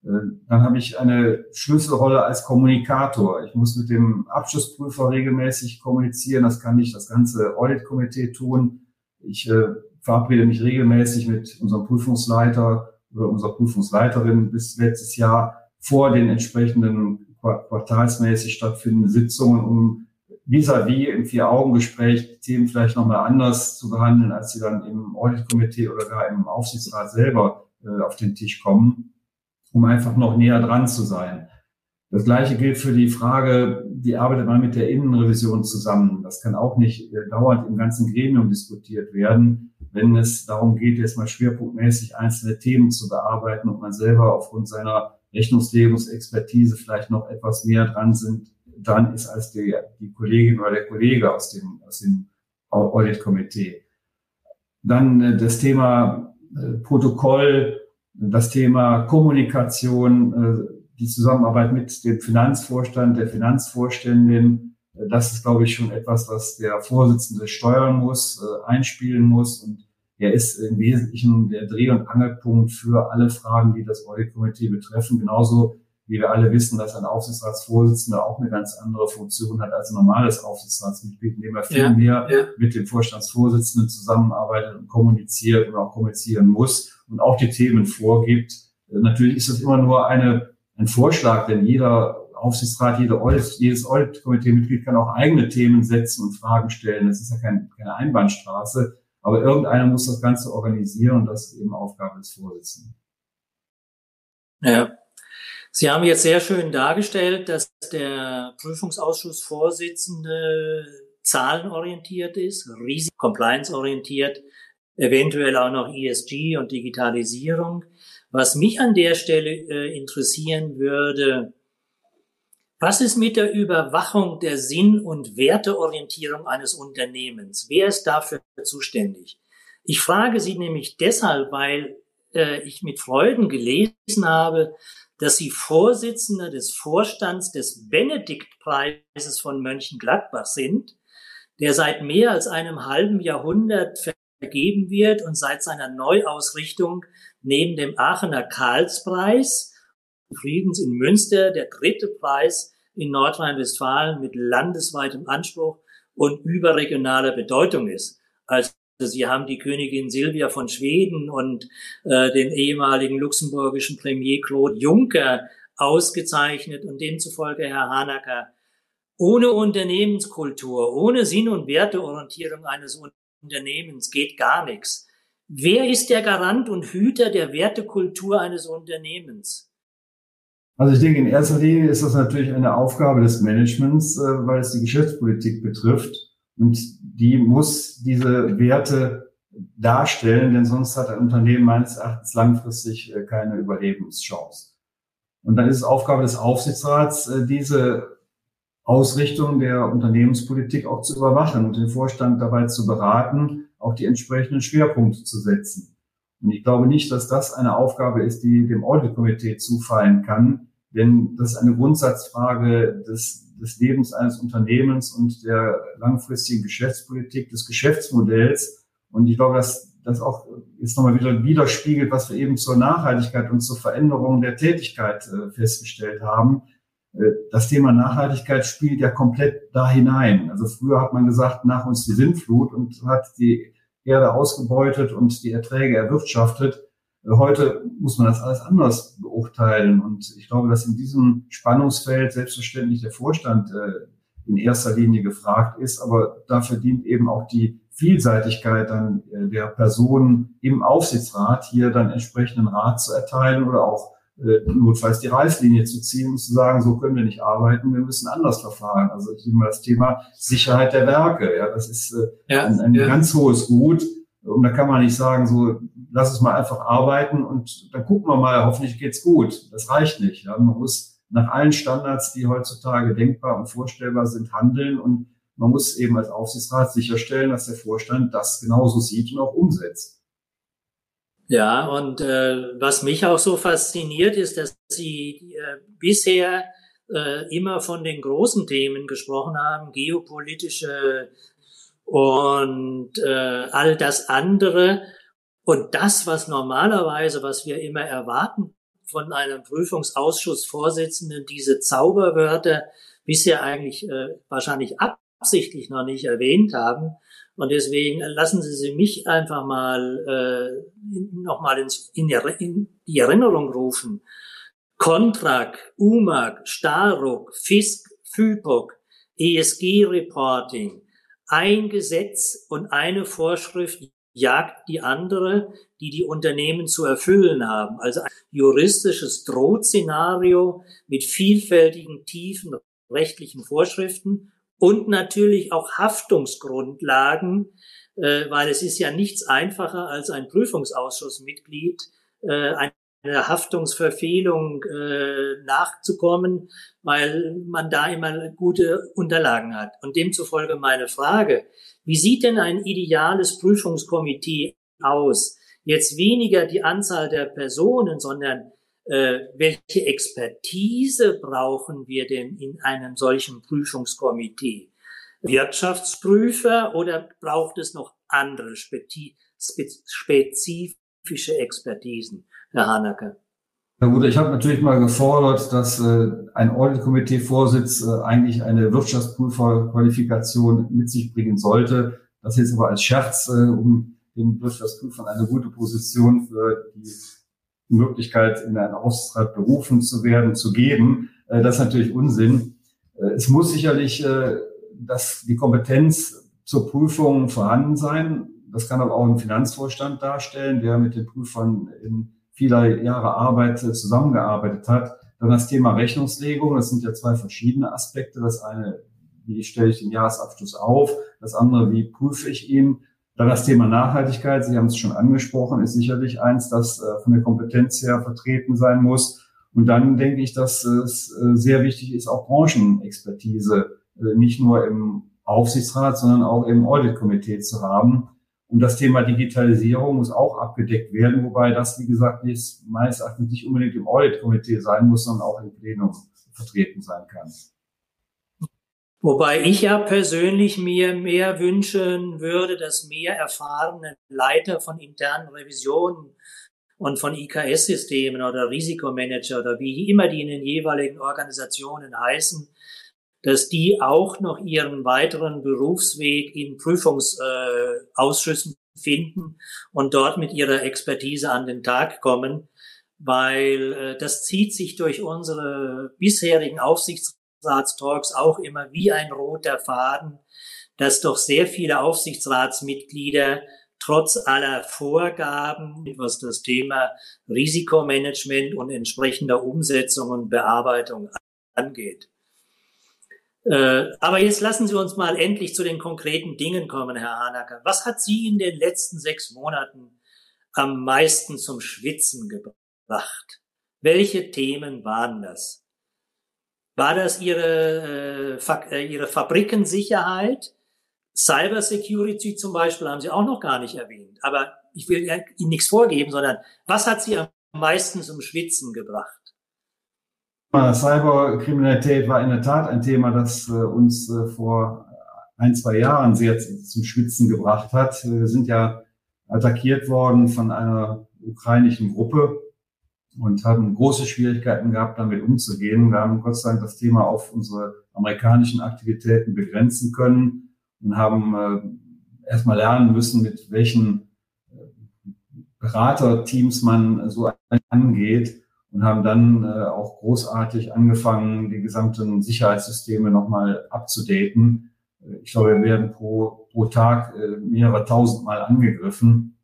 Äh, dann habe ich eine Schlüsselrolle als Kommunikator. Ich muss mit dem Abschlussprüfer regelmäßig kommunizieren. Das kann nicht das ganze Audit-Komitee tun. Ich äh, verabrede mich regelmäßig mit unserem Prüfungsleiter oder unserer Prüfungsleiterin bis letztes Jahr vor den entsprechenden quartalsmäßig stattfindende Sitzungen, um vis-à-vis -vis im Vier-Augen-Gespräch Themen vielleicht nochmal anders zu behandeln, als sie dann im Audit-Komitee oder gar im Aufsichtsrat selber äh, auf den Tisch kommen, um einfach noch näher dran zu sein. Das Gleiche gilt für die Frage, wie arbeitet man mit der Innenrevision zusammen? Das kann auch nicht äh, dauernd im ganzen Gremium diskutiert werden, wenn es darum geht, jetzt mal schwerpunktmäßig einzelne Themen zu bearbeiten und man selber aufgrund seiner Rechnungslegungsexpertise vielleicht noch etwas näher dran sind, dran ist als die, die Kollegin oder der Kollege aus dem, aus dem Audit-Komitee. Dann äh, das Thema äh, Protokoll, das Thema Kommunikation, äh, die Zusammenarbeit mit dem Finanzvorstand, der Finanzvorständin. Das ist, glaube ich, schon etwas, was der Vorsitzende steuern muss, einspielen muss und er ist im Wesentlichen der Dreh- und Angelpunkt für alle Fragen, die das Audit-Komitee betreffen. Genauso wie wir alle wissen, dass ein Aufsichtsratsvorsitzender auch eine ganz andere Funktion hat als ein normales Aufsichtsratsmitglied, indem er viel ja, mehr ja. mit dem Vorstandsvorsitzenden zusammenarbeitet und kommuniziert und auch kommunizieren muss und auch die Themen vorgibt. Natürlich ist das immer nur eine, ein Vorschlag, denn jeder Aufsichtsrat, jeder Audit, jedes Audit-Komitee-Mitglied kann auch eigene Themen setzen und Fragen stellen. Das ist ja kein, keine Einbahnstraße. Aber irgendeiner muss das Ganze organisieren und das ist eben Aufgabe des Vorsitzenden. Ja. Sie haben jetzt sehr schön dargestellt, dass der Prüfungsausschussvorsitzende zahlenorientiert ist, risiko compliance-orientiert, eventuell auch noch ESG und Digitalisierung. Was mich an der Stelle äh, interessieren würde, was ist mit der Überwachung der Sinn- und Werteorientierung eines Unternehmens? Wer ist dafür zuständig? Ich frage Sie nämlich deshalb, weil äh, ich mit Freuden gelesen habe, dass Sie Vorsitzender des Vorstands des Benediktpreises von Mönchengladbach sind, der seit mehr als einem halben Jahrhundert vergeben wird und seit seiner Neuausrichtung neben dem Aachener Karlspreis Friedens in Münster der dritte Preis in Nordrhein-Westfalen mit landesweitem Anspruch und überregionaler Bedeutung ist. Also Sie haben die Königin Silvia von Schweden und äh, den ehemaligen luxemburgischen Premier Claude Juncker ausgezeichnet und demzufolge, Herr Hanacker, ohne Unternehmenskultur, ohne Sinn- und Werteorientierung eines Unternehmens geht gar nichts. Wer ist der Garant und Hüter der Wertekultur eines Unternehmens? Also ich denke, in erster Linie ist das natürlich eine Aufgabe des Managements, äh, weil es die Geschäftspolitik betrifft. Und die muss diese Werte darstellen, denn sonst hat ein Unternehmen meines Erachtens langfristig äh, keine Überlebenschance. Und dann ist es Aufgabe des Aufsichtsrats, äh, diese Ausrichtung der Unternehmenspolitik auch zu überwachen und den Vorstand dabei zu beraten, auch die entsprechenden Schwerpunkte zu setzen. Und ich glaube nicht, dass das eine Aufgabe ist, die dem Audit-Komitee zufallen kann, denn das ist eine Grundsatzfrage des, des Lebens eines Unternehmens und der langfristigen Geschäftspolitik, des Geschäftsmodells. Und ich glaube, dass das auch jetzt nochmal wieder widerspiegelt, was wir eben zur Nachhaltigkeit und zur Veränderung der Tätigkeit äh, festgestellt haben. Äh, das Thema Nachhaltigkeit spielt ja komplett da hinein. Also früher hat man gesagt, nach uns die Sintflut und hat die Erde ausgebeutet und die Erträge erwirtschaftet. Heute muss man das alles anders beurteilen. Und ich glaube, dass in diesem Spannungsfeld selbstverständlich der Vorstand äh, in erster Linie gefragt ist. Aber dafür dient eben auch die Vielseitigkeit dann äh, der Personen im Aufsichtsrat, hier dann entsprechenden Rat zu erteilen oder auch äh, notfalls die Reißlinie zu ziehen und zu sagen, so können wir nicht arbeiten, wir müssen anders verfahren. Also ich nehme mal das Thema Sicherheit der Werke. Ja, das ist ja, ein, ein ja. ganz hohes Gut. Und da kann man nicht sagen, so lass es mal einfach arbeiten und dann gucken wir mal, hoffentlich geht's gut. Das reicht nicht. Ja. Man muss nach allen Standards, die heutzutage denkbar und vorstellbar sind, handeln und man muss eben als Aufsichtsrat sicherstellen, dass der Vorstand das genauso sieht und auch umsetzt. Ja, und äh, was mich auch so fasziniert, ist, dass Sie äh, bisher äh, immer von den großen Themen gesprochen haben, geopolitische und äh, all das andere. Und das, was normalerweise, was wir immer erwarten von einem Prüfungsausschussvorsitzenden, diese Zauberwörter bisher eigentlich äh, wahrscheinlich absichtlich noch nicht erwähnt haben. Und deswegen lassen Sie sie mich einfach mal äh, nochmal in, in die Erinnerung rufen. Kontrak, UMAG, Staruk, FISK, FIPOC, ESG-Reporting, ein Gesetz und eine Vorschrift jagt die andere, die die Unternehmen zu erfüllen haben. Also ein juristisches Drohszenario mit vielfältigen tiefen rechtlichen Vorschriften und natürlich auch Haftungsgrundlagen, äh, weil es ist ja nichts einfacher als ein Prüfungsausschussmitglied äh, einer Haftungsverfehlung äh, nachzukommen, weil man da immer gute Unterlagen hat. Und demzufolge meine Frage, wie sieht denn ein ideales Prüfungskomitee aus? Jetzt weniger die Anzahl der Personen, sondern äh, welche Expertise brauchen wir denn in einem solchen Prüfungskomitee? Wirtschaftsprüfer oder braucht es noch andere spezifische Expertisen? Herr Hanacke? Na gut, ich habe natürlich mal gefordert, dass äh, ein Audit-Komitee-Vorsitz äh, eigentlich eine Wirtschaftsprüferqualifikation mit sich bringen sollte. Das jetzt aber als Scherz, äh, um den Wirtschaftsprüfern eine gute Position für die Möglichkeit, in einen Aufsichtsrat berufen zu werden, zu geben. Äh, das ist natürlich Unsinn. Äh, es muss sicherlich äh, dass die Kompetenz zur Prüfung vorhanden sein. Das kann aber auch ein Finanzvorstand darstellen, der mit den Prüfern in vieler Jahre Arbeit zusammengearbeitet hat. Dann das Thema Rechnungslegung, das sind ja zwei verschiedene Aspekte. Das eine, wie stelle ich den Jahresabschluss auf? Das andere, wie prüfe ich ihn? Dann das Thema Nachhaltigkeit, Sie haben es schon angesprochen, ist sicherlich eins, das äh, von der Kompetenz her vertreten sein muss. Und dann denke ich, dass es äh, sehr wichtig ist, auch Branchenexpertise äh, nicht nur im Aufsichtsrat, sondern auch im Auditkomitee zu haben. Und das Thema Digitalisierung muss auch abgedeckt werden, wobei das, wie gesagt, nicht, meines Erachtens nicht unbedingt im Audit-Komitee sein muss, sondern auch im Plenum vertreten sein kann. Wobei ich ja persönlich mir mehr wünschen würde, dass mehr erfahrene Leiter von internen Revisionen und von IKS-Systemen oder Risikomanager oder wie immer die in den jeweiligen Organisationen heißen, dass die auch noch ihren weiteren Berufsweg in Prüfungsausschüssen äh, finden und dort mit ihrer Expertise an den Tag kommen, weil äh, das zieht sich durch unsere bisherigen Aufsichtsratstalks auch immer wie ein roter Faden, dass doch sehr viele Aufsichtsratsmitglieder trotz aller Vorgaben, was das Thema Risikomanagement und entsprechender Umsetzung und Bearbeitung angeht. Äh, aber jetzt lassen Sie uns mal endlich zu den konkreten Dingen kommen, Herr Hanacker. Was hat Sie in den letzten sechs Monaten am meisten zum Schwitzen gebracht? Welche Themen waren das? War das Ihre, äh, äh Ihre Fabrikensicherheit? Cyber Security zum Beispiel haben Sie auch noch gar nicht erwähnt. Aber ich will Ihnen nichts vorgeben, sondern was hat Sie am meisten zum Schwitzen gebracht? Cyberkriminalität war in der Tat ein Thema, das äh, uns äh, vor ein, zwei Jahren sehr zum Schwitzen gebracht hat. Wir sind ja attackiert worden von einer ukrainischen Gruppe und haben große Schwierigkeiten gehabt, damit umzugehen. Wir haben Gott sei Dank das Thema auf unsere amerikanischen Aktivitäten begrenzen können und haben äh, erstmal lernen müssen, mit welchen Beraterteams man so angeht und haben dann äh, auch großartig angefangen, die gesamten Sicherheitssysteme nochmal abzudaten. Äh, ich glaube, wir werden pro, pro Tag äh, mehrere tausend Mal angegriffen.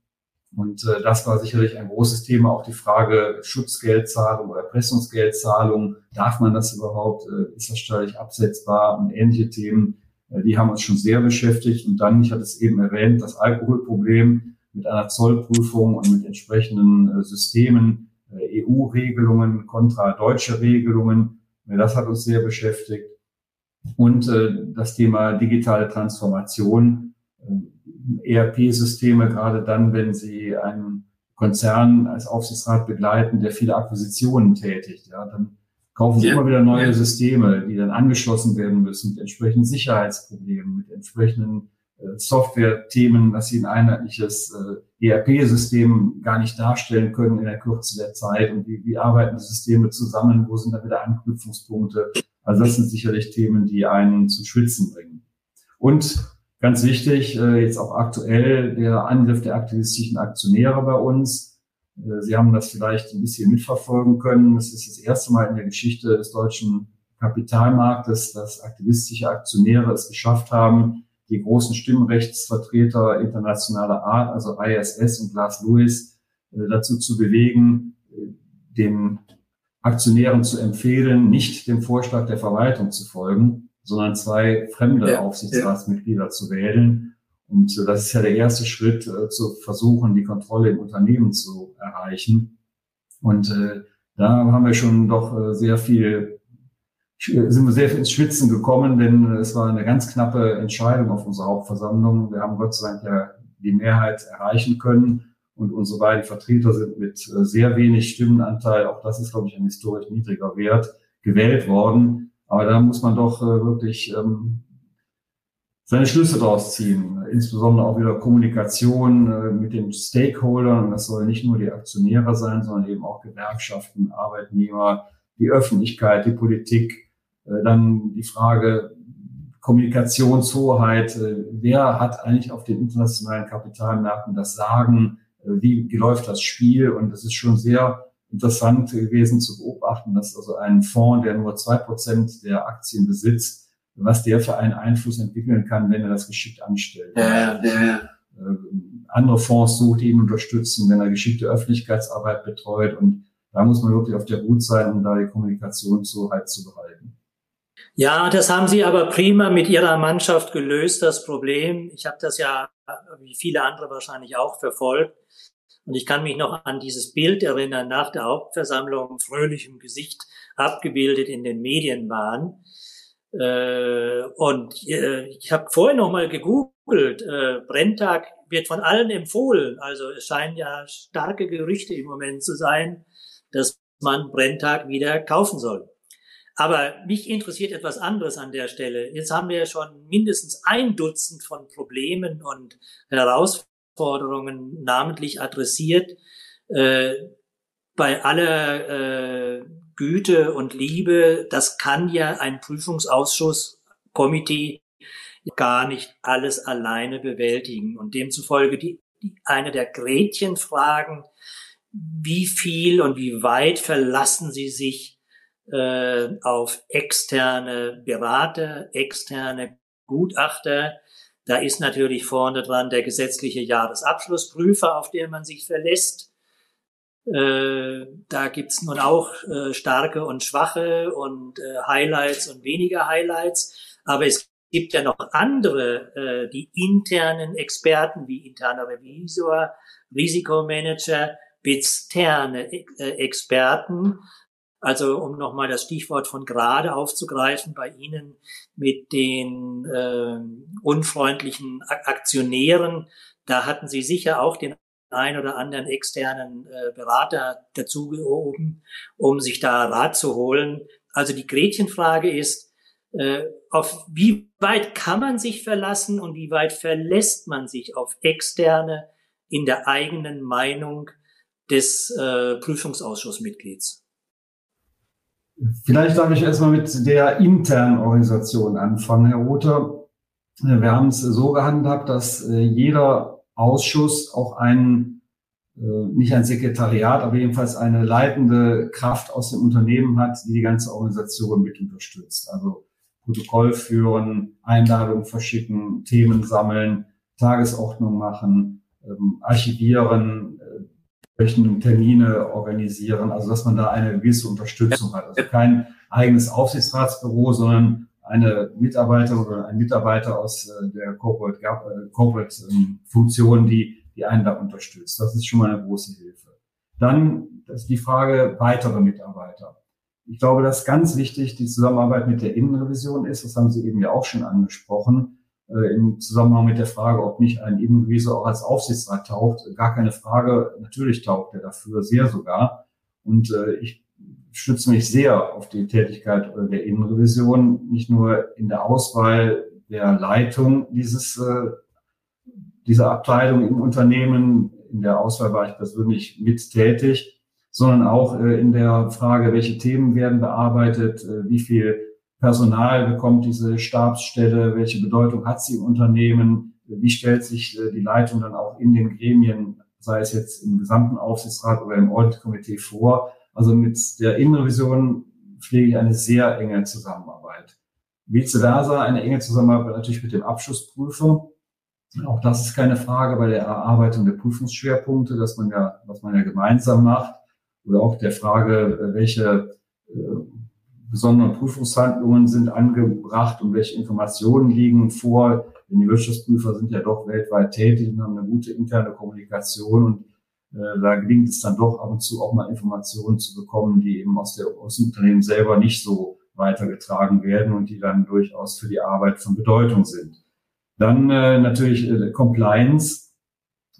Und äh, das war sicherlich ein großes Thema, auch die Frage Schutzgeldzahlung oder Erpressungsgeldzahlung. Darf man das überhaupt? Äh, ist das steuerlich absetzbar? Und ähnliche Themen. Äh, die haben uns schon sehr beschäftigt. Und dann, ich hatte es eben erwähnt, das Alkoholproblem mit einer Zollprüfung und mit entsprechenden äh, Systemen, EU-Regelungen kontra deutsche Regelungen. Das hat uns sehr beschäftigt. Und das Thema digitale Transformation, ERP-Systeme, gerade dann, wenn Sie einen Konzern als Aufsichtsrat begleiten, der viele Akquisitionen tätigt, ja, dann kaufen sie ja. immer wieder neue Systeme, die dann angeschlossen werden müssen mit entsprechenden Sicherheitsproblemen, mit entsprechenden äh, Software-Themen, dass sie ein einheitliches äh, ERP-System gar nicht darstellen können in der Kürze der Zeit und wie, wie arbeiten die Systeme zusammen, wo sind da wieder Anknüpfungspunkte. Also das sind sicherlich Themen, die einen zu schwitzen bringen. Und ganz wichtig, äh, jetzt auch aktuell der Angriff der aktivistischen Aktionäre bei uns äh, Sie haben das vielleicht ein bisschen mitverfolgen können. Es ist das erste Mal in der Geschichte des deutschen Kapitalmarktes, dass aktivistische Aktionäre es geschafft haben, die großen Stimmrechtsvertreter internationaler Art, also ISS und Glass Lewis, äh, dazu zu bewegen, äh, den Aktionären zu empfehlen, nicht dem Vorschlag der Verwaltung zu folgen, sondern zwei fremde ja, Aufsichtsratsmitglieder ja. zu wählen und äh, das ist ja der erste Schritt, zu versuchen, die Kontrolle im Unternehmen zu erreichen. Und da haben wir schon doch sehr viel, sind wir sehr ins Schwitzen gekommen, denn es war eine ganz knappe Entscheidung auf unserer Hauptversammlung. Wir haben Gott sei Dank ja die Mehrheit erreichen können. Und unsere beiden Vertreter sind mit äh, sehr wenig Stimmenanteil, auch das ist, glaube ich, ein historisch niedriger Wert, gewählt worden. Aber da muss man doch äh, wirklich ähm, seine Schlüsse daraus ziehen. Insbesondere auch wieder Kommunikation äh, mit den Stakeholdern. Das soll nicht nur die Aktionäre sein, sondern eben auch Gewerkschaften, Arbeitnehmer, die Öffentlichkeit, die Politik. Äh, dann die Frage Kommunikationshoheit. Äh, wer hat eigentlich auf den internationalen Kapitalmärkten das Sagen? Wie läuft das Spiel? Und es ist schon sehr interessant gewesen zu beobachten, dass also ein Fonds, der nur zwei Prozent der Aktien besitzt, was der für einen Einfluss entwickeln kann, wenn er das geschickt anstellt. Ja, ja. Äh, andere Fonds sucht, die ihn unterstützen, wenn er geschickte Öffentlichkeitsarbeit betreut. Und da muss man wirklich auf der Hut sein, um da die Kommunikation so halt zu behalten. Ja, das haben Sie aber prima mit Ihrer Mannschaft gelöst, das Problem. Ich habe das ja, wie viele andere wahrscheinlich auch, verfolgt. Und ich kann mich noch an dieses Bild erinnern, nach der Hauptversammlung fröhlichem Gesicht abgebildet in den Medien waren. Äh, und äh, ich habe vorhin noch mal gegoogelt. Äh, Brenntag wird von allen empfohlen. Also es scheinen ja starke Gerüchte im Moment zu sein, dass man Brenntag wieder kaufen soll. Aber mich interessiert etwas anderes an der Stelle. Jetzt haben wir schon mindestens ein Dutzend von Problemen und Herausforderungen namentlich adressiert. äh, bei aller äh, Güte und Liebe, das kann ja ein Prüfungsausschuss, Komitee gar nicht alles alleine bewältigen. Und demzufolge die, die, eine der Gretchenfragen, wie viel und wie weit verlassen Sie sich äh, auf externe Berater, externe Gutachter. Da ist natürlich vorne dran der gesetzliche Jahresabschlussprüfer, auf den man sich verlässt. Äh, da gibt's nun auch äh, starke und schwache und äh, Highlights und weniger Highlights. Aber es gibt ja noch andere, äh, die internen Experten wie interner Revisor, Risikomanager, externe äh, Experten. Also um nochmal das Stichwort von gerade aufzugreifen, bei Ihnen mit den äh, unfreundlichen Aktionären, da hatten Sie sicher auch den ein oder anderen externen äh, Berater dazugehoben, um sich da Rat zu holen. Also die Gretchenfrage ist, äh, auf wie weit kann man sich verlassen und wie weit verlässt man sich auf externe in der eigenen Meinung des äh, Prüfungsausschussmitglieds? Vielleicht darf ich erstmal mit der internen Organisation anfangen, Herr Rother. Wir haben es so gehandhabt, dass äh, jeder Ausschuss auch ein, äh, nicht ein Sekretariat, aber jedenfalls eine leitende Kraft aus dem Unternehmen hat, die die ganze Organisation mit unterstützt. Also Protokoll führen, Einladungen verschicken, Themen sammeln, Tagesordnung machen, ähm, archivieren, äh, Termine organisieren, also dass man da eine gewisse Unterstützung hat. Also kein eigenes Aufsichtsratsbüro, sondern eine Mitarbeiterin oder ein Mitarbeiter aus äh, der Corporate, äh, Corporate ähm, die, die einen da unterstützt. Das ist schon mal eine große Hilfe. Dann ist die Frage weitere Mitarbeiter. Ich glaube, dass ganz wichtig die Zusammenarbeit mit der Innenrevision ist. Das haben Sie eben ja auch schon angesprochen. Äh, Im Zusammenhang mit der Frage, ob nicht ein Innenrevisor auch als Aufsichtsrat taucht. Gar keine Frage. Natürlich taucht er dafür sehr sogar. Und äh, ich stütze mich sehr auf die Tätigkeit der Innenrevision, nicht nur in der Auswahl der Leitung dieses, äh, dieser Abteilung im Unternehmen. In der Auswahl war ich persönlich mit tätig, sondern auch äh, in der Frage, welche Themen werden bearbeitet, äh, wie viel Personal bekommt diese Stabsstelle, welche Bedeutung hat sie im Unternehmen, wie stellt sich die Leitung dann auch in den Gremien, sei es jetzt im gesamten Aufsichtsrat oder im Auditkomitee vor. Also mit der Innenrevision pflege ich eine sehr enge Zusammenarbeit. Vice versa, eine enge Zusammenarbeit natürlich mit dem Abschlussprüfer. Auch das ist keine Frage bei der Erarbeitung der Prüfungsschwerpunkte, dass man ja, was man ja gemeinsam macht. Oder auch der Frage, welche besonderen Prüfungshandlungen sind angebracht und welche Informationen liegen vor. Denn die Wirtschaftsprüfer sind ja doch weltweit tätig und haben eine gute interne Kommunikation und äh, da gelingt es dann doch ab und zu auch mal Informationen zu bekommen, die eben aus, der, aus dem Unternehmen selber nicht so weitergetragen werden und die dann durchaus für die Arbeit von Bedeutung sind. Dann äh, natürlich äh, Compliance.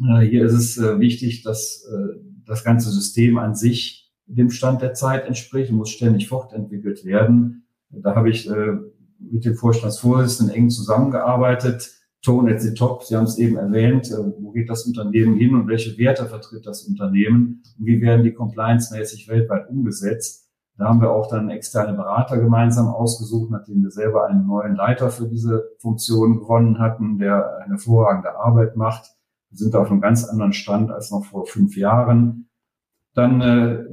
Äh, hier ist es äh, wichtig, dass äh, das ganze System an sich dem Stand der Zeit entspricht und muss ständig fortentwickelt werden. Da habe ich äh, mit dem Vorstandsvorsitzenden eng zusammengearbeitet Tone at the Top. Sie haben es eben erwähnt, äh, wo geht das Unternehmen hin und welche Werte vertritt das Unternehmen und wie werden die compliance-mäßig weltweit umgesetzt. Da haben wir auch dann externe Berater gemeinsam ausgesucht, nachdem wir selber einen neuen Leiter für diese Funktion gewonnen hatten, der eine hervorragende Arbeit macht. Wir sind auf einem ganz anderen Stand als noch vor fünf Jahren. Dann äh,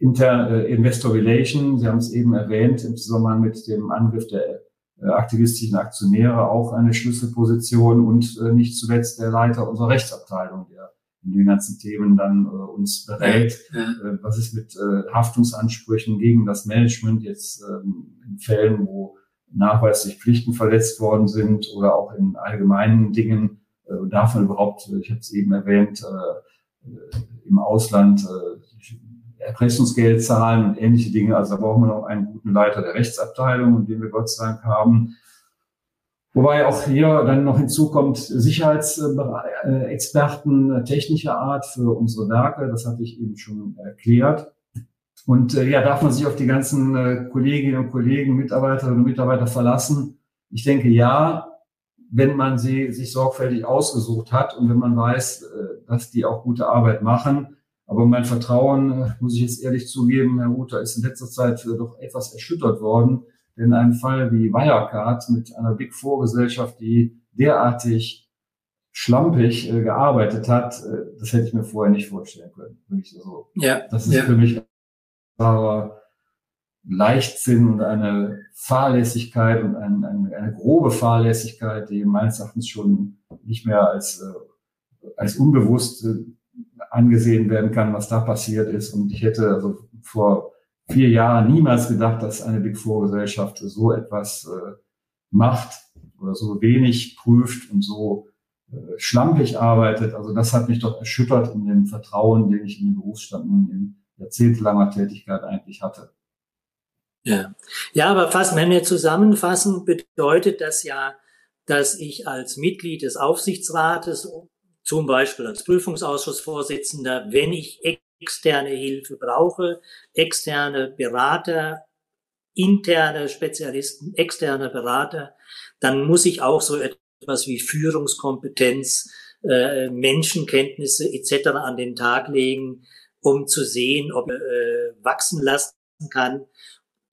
Inter, äh, Investor Relation, Sie haben es eben erwähnt, im Zusammenhang mit dem Angriff der äh, aktivistischen Aktionäre auch eine Schlüsselposition und äh, nicht zuletzt der Leiter unserer Rechtsabteilung, der in den ganzen Themen dann äh, uns berät. Ja, ja. was ist mit Haftungsansprüchen gegen das Management jetzt ähm, in Fällen, wo nachweislich Pflichten verletzt worden sind oder auch in allgemeinen Dingen, darf man überhaupt, ich habe es eben erwähnt, im Ausland Erpressungsgeld zahlen und ähnliche Dinge. Also da brauchen wir noch einen guten Leiter der Rechtsabteilung, den wir Gott sei Dank haben. Wobei auch hier dann noch hinzukommt Sicherheitsexperten technischer Art für unsere Werke. Das hatte ich eben schon erklärt. Und äh, ja, darf man sich auf die ganzen äh, Kolleginnen und Kollegen, Mitarbeiterinnen und Mitarbeiter verlassen? Ich denke ja, wenn man sie sich sorgfältig ausgesucht hat und wenn man weiß, äh, dass die auch gute Arbeit machen Aber mein Vertrauen, muss ich jetzt ehrlich zugeben, Herr Ruther, ist in letzter Zeit doch etwas erschüttert worden. Denn ein Fall wie Wirecard mit einer Big Four Gesellschaft, die derartig schlampig äh, gearbeitet hat, äh, das hätte ich mir vorher nicht vorstellen können. Wirklich so. Ja. Das ist ja. für mich ein Leichtsinn und eine Fahrlässigkeit und ein, ein, eine grobe Fahrlässigkeit, die meines Erachtens schon nicht mehr als, äh, als unbewusst äh, angesehen werden kann, was da passiert ist. Und ich hätte also vor vier Jahren niemals gedacht, dass eine Big Four Gesellschaft so etwas äh, macht oder so wenig prüft und so äh, schlampig arbeitet. Also das hat mich doch erschüttert in dem Vertrauen, den ich in den Berufsstand nun in jahrzehntelanger Tätigkeit eigentlich hatte. Ja, ja aber fast, wenn wir zusammenfassen, bedeutet das ja, dass ich als Mitglied des Aufsichtsrates, zum Beispiel als Prüfungsausschussvorsitzender, wenn ich externe Hilfe brauche, externe Berater, interne Spezialisten, externe Berater, dann muss ich auch so etwas wie Führungskompetenz, äh, Menschenkenntnisse etc. an den Tag legen, um zu sehen, ob äh, wachsen lassen kann,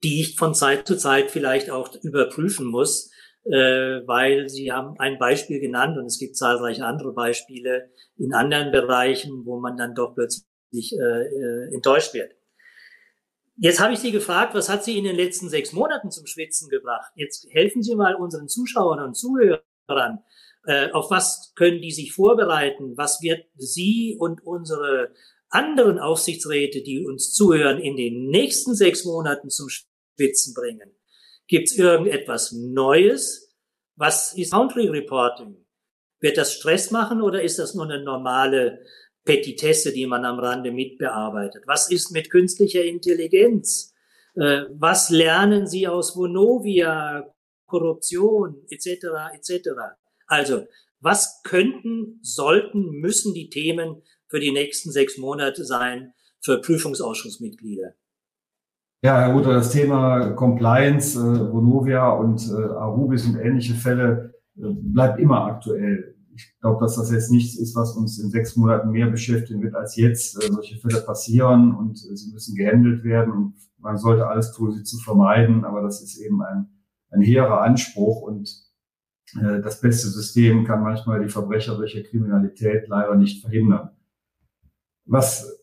die ich von Zeit zu Zeit vielleicht auch überprüfen muss, äh, weil Sie haben ein Beispiel genannt und es gibt zahlreiche andere Beispiele in anderen Bereichen, wo man dann doch plötzlich äh, äh, enttäuscht wird. Jetzt habe ich Sie gefragt, was hat Sie in den letzten sechs Monaten zum Schwitzen gebracht? Jetzt helfen Sie mal unseren Zuschauern und Zuhörern. Äh, auf was können die sich vorbereiten? Was wird Sie und unsere anderen Aufsichtsräte, die uns zuhören, in den nächsten sechs Monaten zum Schwitzen bringen? Gibt es irgendetwas Neues? Was ist Country Reporting? Wird das Stress machen oder ist das nur eine normale Petitesse, die man am Rande mitbearbeitet? Was ist mit künstlicher Intelligenz? Äh, was lernen Sie aus Vonovia, Korruption etc. etc. Also, was könnten, sollten, müssen die Themen für die nächsten sechs Monate sein für Prüfungsausschussmitglieder? Ja, Herr Ruther, das Thema Compliance, äh, Vonovia und äh, Arubis und ähnliche Fälle äh, bleibt immer aktuell ich glaube, dass das jetzt nichts ist, was uns in sechs Monaten mehr beschäftigen wird als jetzt. Äh, solche Fälle passieren und äh, sie müssen gehandelt werden und man sollte alles tun, sie zu vermeiden. Aber das ist eben ein, ein hehrer Anspruch und äh, das beste System kann manchmal die verbrecherische Kriminalität leider nicht verhindern. Was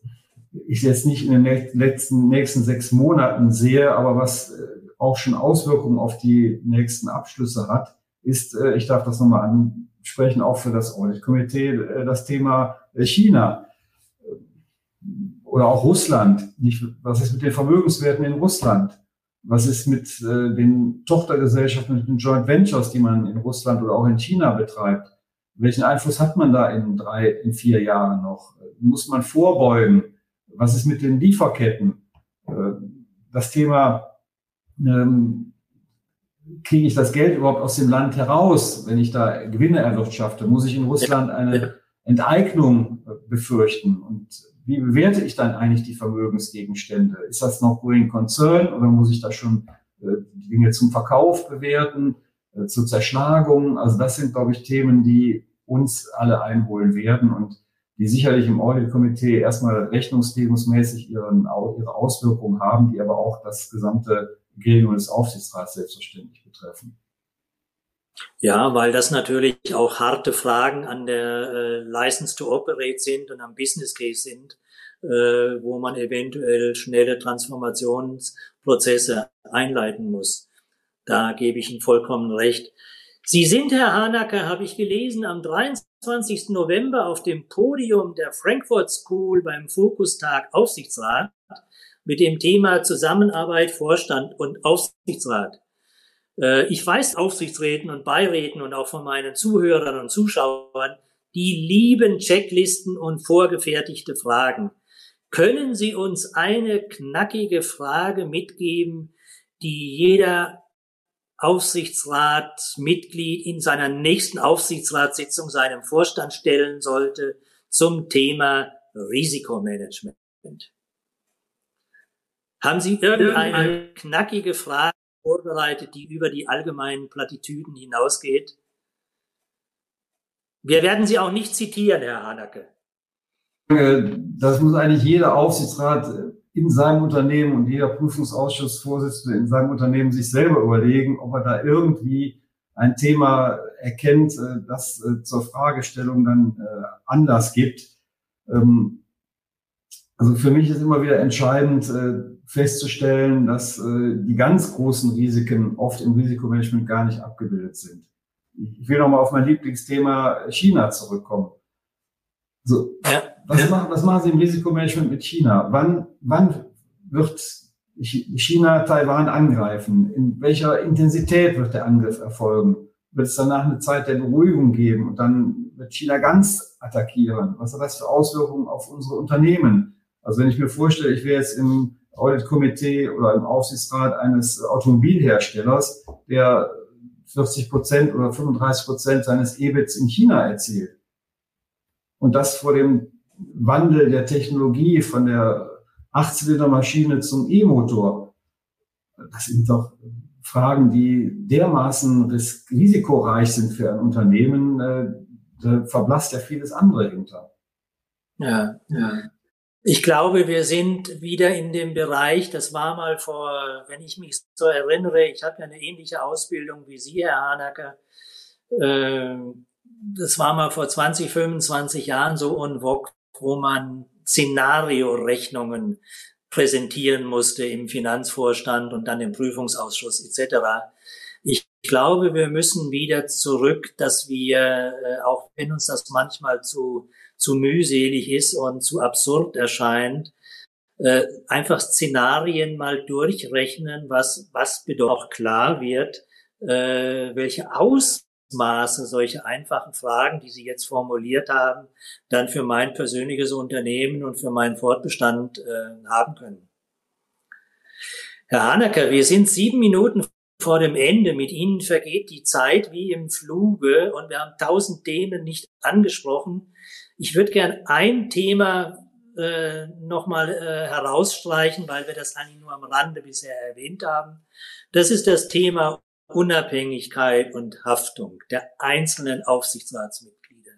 ich jetzt nicht in den letzten, nächsten sechs Monaten sehe, aber was äh, auch schon Auswirkungen auf die nächsten Abschlüsse hat, ist, äh, ich darf das nochmal an, sprechen auch für das Audit-Komitee äh, das Thema China oder auch Russland. Was ist mit den Vermögenswerten in Russland? Was ist mit den Tochtergesellschaften, mit den Joint Ventures, die man in Russland oder auch in China betreibt? Welchen Einfluss hat man da in drei, in vier Jahren noch? Muss man vorbeugen? Was ist mit den Lieferketten? Äh, das Thema ähm, kriege ich das Geld überhaupt aus dem Land heraus, wenn ich da Gewinne erwirtschafte? Muss ich in Russland eine Enteignung befürchten? Und wie bewerte ich dann eigentlich die Vermögensgegenstände? Ist das noch Going Concern oder muss ich da schon äh, die Dinge zum Verkauf bewerten, äh, zur Zerschlagung? Also das sind, glaube ich, Themen, die uns alle einholen werden und die sicherlich im Audit-Komitee erstmal rechnungslegungsmäßig ihren, ihre Auswirkungen haben, die aber auch das gesamte Gremium des Aufsichtsrats selbstverständlich betreffen. Ja, weil das natürlich auch harte Fragen an der äh, License to Operate sind und am Business Case sind, äh, wo man eventuell schnelle Transformationsprozesse einleiten muss. Da gebe ich Ihnen vollkommen recht. Sie sind, Herr Hanacke, habe ich gelesen, am 23. November auf dem Podium der Frankfurt School beim Fokustag Aufsichtsrat mit dem Thema Zusammenarbeit, Vorstand und Aufsichtsrat. Äh, ich weiß Aufsichtsräten und Beiräten und auch von meinen Zuhörern und Zuschauern, die lieben Checklisten und vorgefertigte Fragen. Können Sie uns eine knackige Frage mitgeben, die jeder Aufsichtsratmitglied in seiner nächsten Aufsichtsratssitzung seinem Vorstand stellen sollte zum Thema Risikomanagement? Haben Sie irgendeine knackige Frage vorbereitet, die über die allgemeinen Plattitüden hinausgeht? Wir werden Sie auch nicht zitieren, Herr Hanacke. das muss eigentlich jeder Aufsichtsrat in seinem Unternehmen und jeder Prüfungsausschussvorsitzende in seinem Unternehmen sich selber überlegen, ob er da irgendwie ein Thema erkennt, äh, das äh, zur Fragestellung dann äh, Anlass gibt. Ähm, also für mich ist immer wieder entscheidend festzustellen, dass die ganz großen Risiken oft im Risikomanagement gar nicht abgebildet sind. Ich will nochmal auf mein Lieblingsthema China zurückkommen. So, ja. Was, machen, was machen Sie im Risikomanagement mit China? Wann, wann wird China Taiwan angreifen? In welcher Intensität wird der Angriff erfolgen? Wird es danach eine Zeit der Beruhigung geben und dann wird China ganz attackieren? Was hat das für Auswirkungen auf unsere Unternehmen? Also wenn ich mir vorstelle, ich wäre jetzt im Audit-Komitee oder im Aufsichtsrat eines Automobilherstellers, der 40 Prozent oder 35 Prozent seines EBITs in China erzielt. Und das vor dem Wandel der Technologie von der Achtzylindermaschine zum E-Motor. Das sind doch Fragen, die dermaßen risikoreich sind für ein Unternehmen, äh, da verblasst ja vieles andere hinter. Ja, ja. Ich glaube, wir sind wieder in dem Bereich, das war mal vor, wenn ich mich so erinnere, ich habe ja eine ähnliche Ausbildung wie Sie, Herr Hanacker. Äh, das war mal vor 20, 25 Jahren so en vogue, wo man Szenariorechnungen präsentieren musste im Finanzvorstand und dann im Prüfungsausschuss etc. Ich glaube, wir müssen wieder zurück, dass wir, äh, auch wenn uns das manchmal zu, zu mühselig ist und zu absurd erscheint, äh, einfach Szenarien mal durchrechnen, was, was bedeutet auch klar wird, äh, welche Aus Maße solche einfachen Fragen, die Sie jetzt formuliert haben, dann für mein persönliches Unternehmen und für meinen Fortbestand äh, haben können. Herr Hanecker, wir sind sieben Minuten vor dem Ende. Mit Ihnen vergeht die Zeit wie im Fluge und wir haben tausend Themen nicht angesprochen. Ich würde gern ein Thema äh, nochmal äh, herausstreichen, weil wir das eigentlich nur am Rande bisher erwähnt haben. Das ist das Thema Unabhängigkeit und Haftung der einzelnen Aufsichtsratsmitglieder.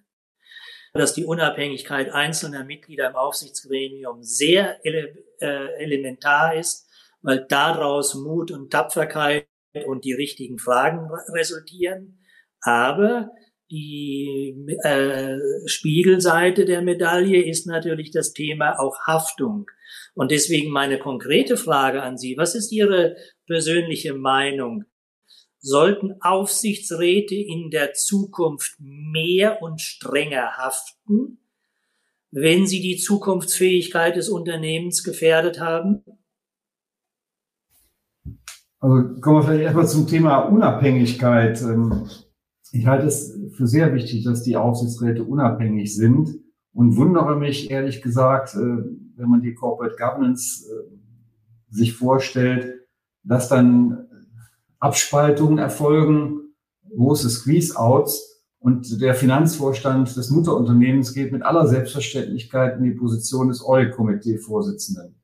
Dass die Unabhängigkeit einzelner Mitglieder im Aufsichtsgremium sehr ele äh, elementar ist, weil daraus Mut und Tapferkeit und die richtigen Fragen resultieren. Aber die äh, Spiegelseite der Medaille ist natürlich das Thema auch Haftung. Und deswegen meine konkrete Frage an Sie, was ist Ihre persönliche Meinung? Sollten Aufsichtsräte in der Zukunft mehr und strenger haften, wenn sie die Zukunftsfähigkeit des Unternehmens gefährdet haben? Also kommen wir vielleicht erstmal zum Thema Unabhängigkeit. Ähm, ich halte es für sehr wichtig, dass die Aufsichtsräte unabhängig sind und wundere mich ehrlich gesagt, äh, wenn man die Corporate Governance äh, sich vorstellt, dass dann Abspaltungen erfolgen, große Squeeze-Outs und der Finanzvorstand des Mutterunternehmens geht mit aller Selbstverständlichkeit in die Position des Audit-Komitee-Vorsitzenden.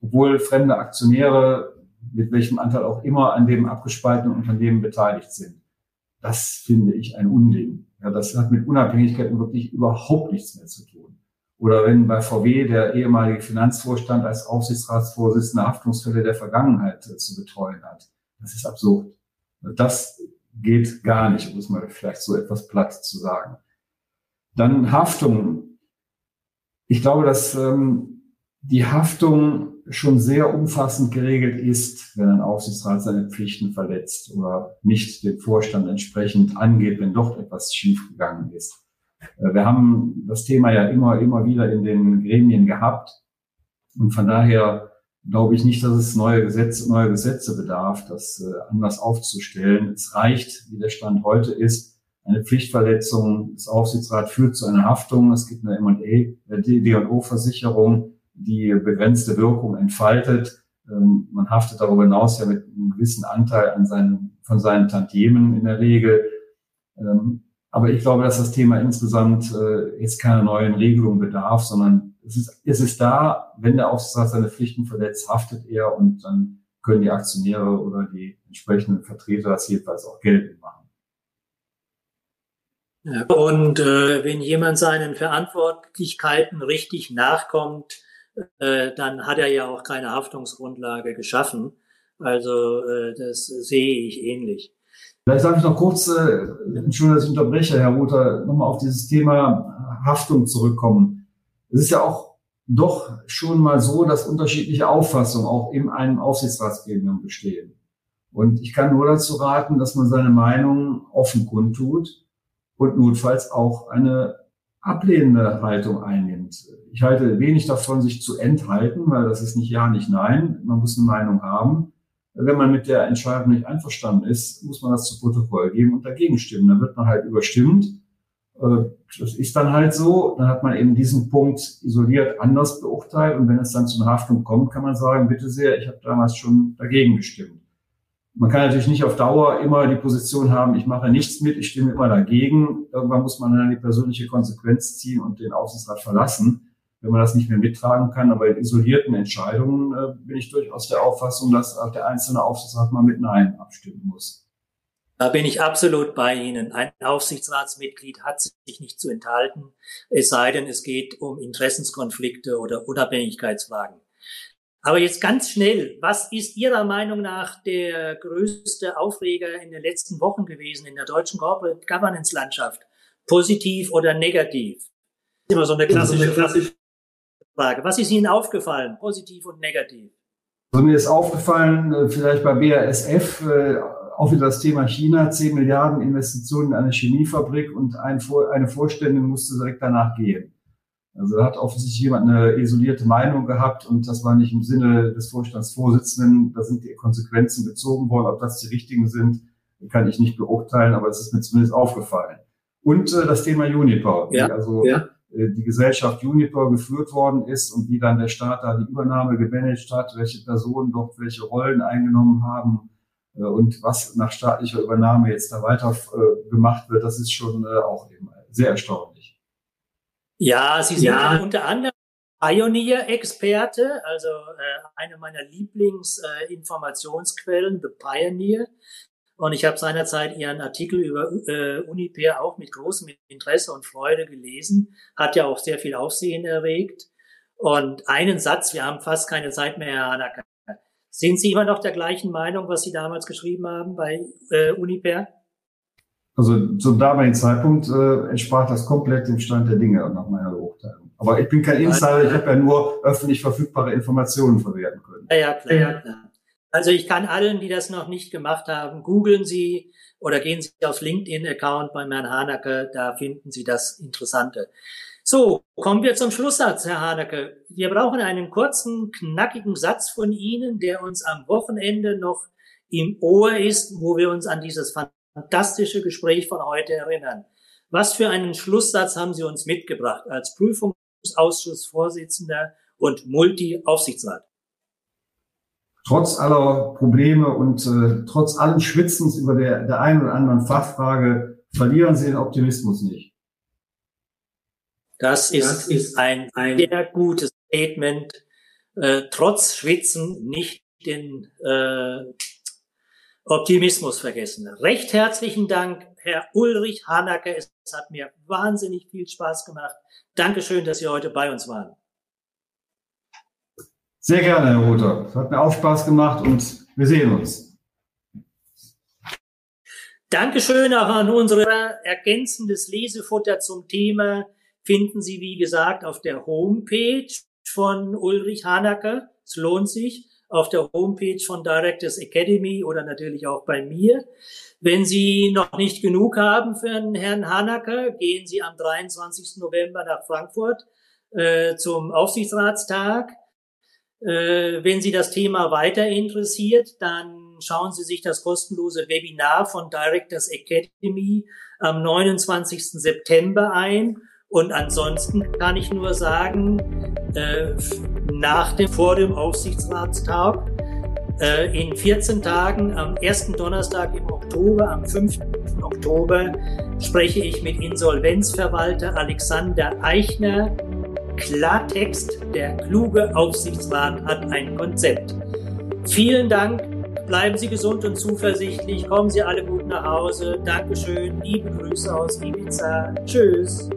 Obwohl fremde Aktionäre mit welchem Anteil auch immer an dem abgespaltenen Unternehmen beteiligt sind. Das finde ich ein Unding. Ja, das hat mit Unabhängigkeit wirklich überhaupt nichts mehr zu tun. Oder wenn bei VW der ehemalige Finanzvorstand als Aufsichtsratsvorsitzender Haftungsfälle der Vergangenheit zu betreuen hat. Das ist absurd. Das geht gar nicht, um es mal vielleicht so etwas platt zu sagen. Dann Haftung. Ich glaube, dass ähm, die Haftung schon sehr umfassend geregelt ist, wenn ein Aufsichtsrat seine Pflichten verletzt oder nicht dem Vorstand entsprechend angeht, wenn doch etwas schiefgegangen ist. Äh, wir haben das Thema ja immer, immer wieder in den Gremien gehabt. Und von daher glaube ich nicht, dass es neue Gesetze, neue Gesetze bedarf, das äh, anders aufzustellen. Es reicht, wie der Stand heute ist, eine Pflichtverletzung des Aufsichtsrats führt zu einer Haftung. Es gibt eine M&A, D&O-Versicherung, die begrenzte Wirkung entfaltet. Ähm, man haftet darüber hinaus ja mit einem gewissen Anteil an seinen, von seinen Tantiemen in der Regel. Ähm, aber ich glaube, dass das Thema insgesamt äh, jetzt keine neuen Regelungen bedarf, sondern es ist, es ist da, wenn der Aufsichtsrat seine Pflichten verletzt, haftet er und dann können die Aktionäre oder die entsprechenden Vertreter das jedenfalls auch geltend machen. Und äh, wenn jemand seinen Verantwortlichkeiten richtig nachkommt, äh, dann hat er ja auch keine Haftungsgrundlage geschaffen. Also äh, das sehe ich ähnlich. Vielleicht darf ich noch kurz, äh, Entschuldigung, dass ich unterbreche, Herr Ruther, nochmal auf dieses Thema Haftung zurückkommen. Es ist ja auch doch schon mal so, dass unterschiedliche Auffassungen auch in einem Aufsichtsratsgremium bestehen. Und ich kann nur dazu raten, dass man seine Meinung offen kundtut und notfalls auch eine ablehnende Haltung einnimmt. Ich halte wenig davon, sich zu enthalten, weil das ist nicht Ja, nicht Nein. Man muss eine Meinung haben. Wenn man mit der Entscheidung nicht einverstanden ist, muss man das zu Protokoll geben und dagegen stimmen. Dann wird man halt überstimmt. Äh, das ist dann halt so. Dann hat man eben diesen Punkt isoliert anders beurteilt. Und wenn es dann zu einer Haftung kommt, kann man sagen, bitte sehr, ich habe damals schon dagegen gestimmt. Man kann natürlich nicht auf Dauer immer die Position haben, ich mache nichts mit, ich stimme immer dagegen. Irgendwann muss man dann die persönliche Konsequenz ziehen und den Aufsichtsrat verlassen, wenn man das nicht mehr mittragen kann. Aber in isolierten Entscheidungen äh, bin ich durchaus der Auffassung, dass auch der einzelne Aufsichtsrat mal mit Nein abstimmen muss. Da bin ich absolut bei Ihnen. Ein Aufsichtsratsmitglied hat sich nicht zu enthalten, es sei denn, es geht um Interessenskonflikte oder Unabhängigkeitsfragen. Aber jetzt ganz schnell, was ist Ihrer Meinung nach der größte Aufreger in den letzten Wochen gewesen in der deutschen Corporate Governance Landschaft? Positiv oder negativ? Immer so eine klassische, klassische Frage. Was ist Ihnen aufgefallen, positiv und negativ? Also mir ist aufgefallen, äh, vielleicht bei BASF, äh, auch wieder das Thema China, 10 Milliarden Investitionen in eine Chemiefabrik und eine Vorständin musste direkt danach gehen. Also da hat offensichtlich jemand eine isolierte Meinung gehabt und das war nicht im Sinne des Vorstandsvorsitzenden. Da sind die Konsequenzen gezogen worden. Ob das die richtigen sind, kann ich nicht beurteilen, aber es ist mir zumindest aufgefallen. Und äh, das Thema Juniper, ja, also ja. äh, die Gesellschaft Juniper geführt worden ist und wie dann der Staat da die Übernahme gemanagt hat, welche Personen dort welche Rollen eingenommen haben und was nach staatlicher Übernahme jetzt da weiter äh, gemacht wird, das ist schon äh, auch eben sehr erstaunlich. Ja, Sie sind ja. unter anderem Pioneer-Experte, also äh, eine meiner Lieblingsinformationsquellen, äh, The Pioneer. Und ich habe seinerzeit Ihren Artikel über äh, Uniper auch mit großem Interesse und Freude gelesen. Hat ja auch sehr viel Aufsehen erregt. Und einen Satz, wir haben fast keine Zeit mehr, Herr Hanacke. Sind Sie immer noch der gleichen Meinung, was Sie damals geschrieben haben bei äh, Uniper? Also zum damaligen Zeitpunkt äh, entsprach das komplett dem Stand der Dinge nach meiner Beurteilung. Aber ich bin kein Insider, ich habe ja nur öffentlich verfügbare Informationen verwerten können. Ja, ja, klar, ja, klar. Also ich kann allen, die das noch nicht gemacht haben, googeln Sie oder gehen Sie aufs LinkedIn-Account bei Herrn Hanacke, da finden Sie das Interessante. So, kommen wir zum Schlusssatz, Herr Hanacke. Wir brauchen einen kurzen, knackigen Satz von Ihnen, der uns am Wochenende noch im Ohr ist, wo wir uns an dieses fantastische Gespräch von heute erinnern. Was für einen Schlusssatz haben Sie uns mitgebracht als Prüfungsausschussvorsitzender und Multi-Aufsichtsrat? Trotz aller Probleme und äh, trotz allen Schwitzens über der, der einen oder anderen Fachfrage verlieren Sie den Optimismus nicht. Das ist, das ist ein, ein sehr gutes Statement. Äh, trotz Schwitzen nicht den äh, Optimismus vergessen. Recht herzlichen Dank, Herr Ulrich Hanacke. Es hat mir wahnsinnig viel Spaß gemacht. Dankeschön, dass Sie heute bei uns waren. Sehr gerne, Herr Ruther. Es hat mir auch Spaß gemacht und wir sehen uns. Dankeschön auch an unsere ergänzendes Lesefutter zum Thema finden Sie, wie gesagt, auf der Homepage von Ulrich Hanacke. Es lohnt sich auf der Homepage von Directors Academy oder natürlich auch bei mir. Wenn Sie noch nicht genug haben für Herrn Hanacker, gehen Sie am 23. November nach Frankfurt äh, zum Aufsichtsratstag. Äh, wenn Sie das Thema weiter interessiert, dann schauen Sie sich das kostenlose Webinar von Directors Academy am 29. September ein. Und ansonsten kann ich nur sagen, äh, nach dem, vor dem Aufsichtsratstag, äh, in 14 Tagen, am ersten Donnerstag im Oktober, am 5. Oktober, spreche ich mit Insolvenzverwalter Alexander Eichner. Klartext, der kluge Aufsichtsrat hat ein Konzept. Vielen Dank bleiben Sie gesund und zuversichtlich. Kommen Sie alle gut nach Hause. Dankeschön. Liebe Grüße aus Ibiza. Tschüss.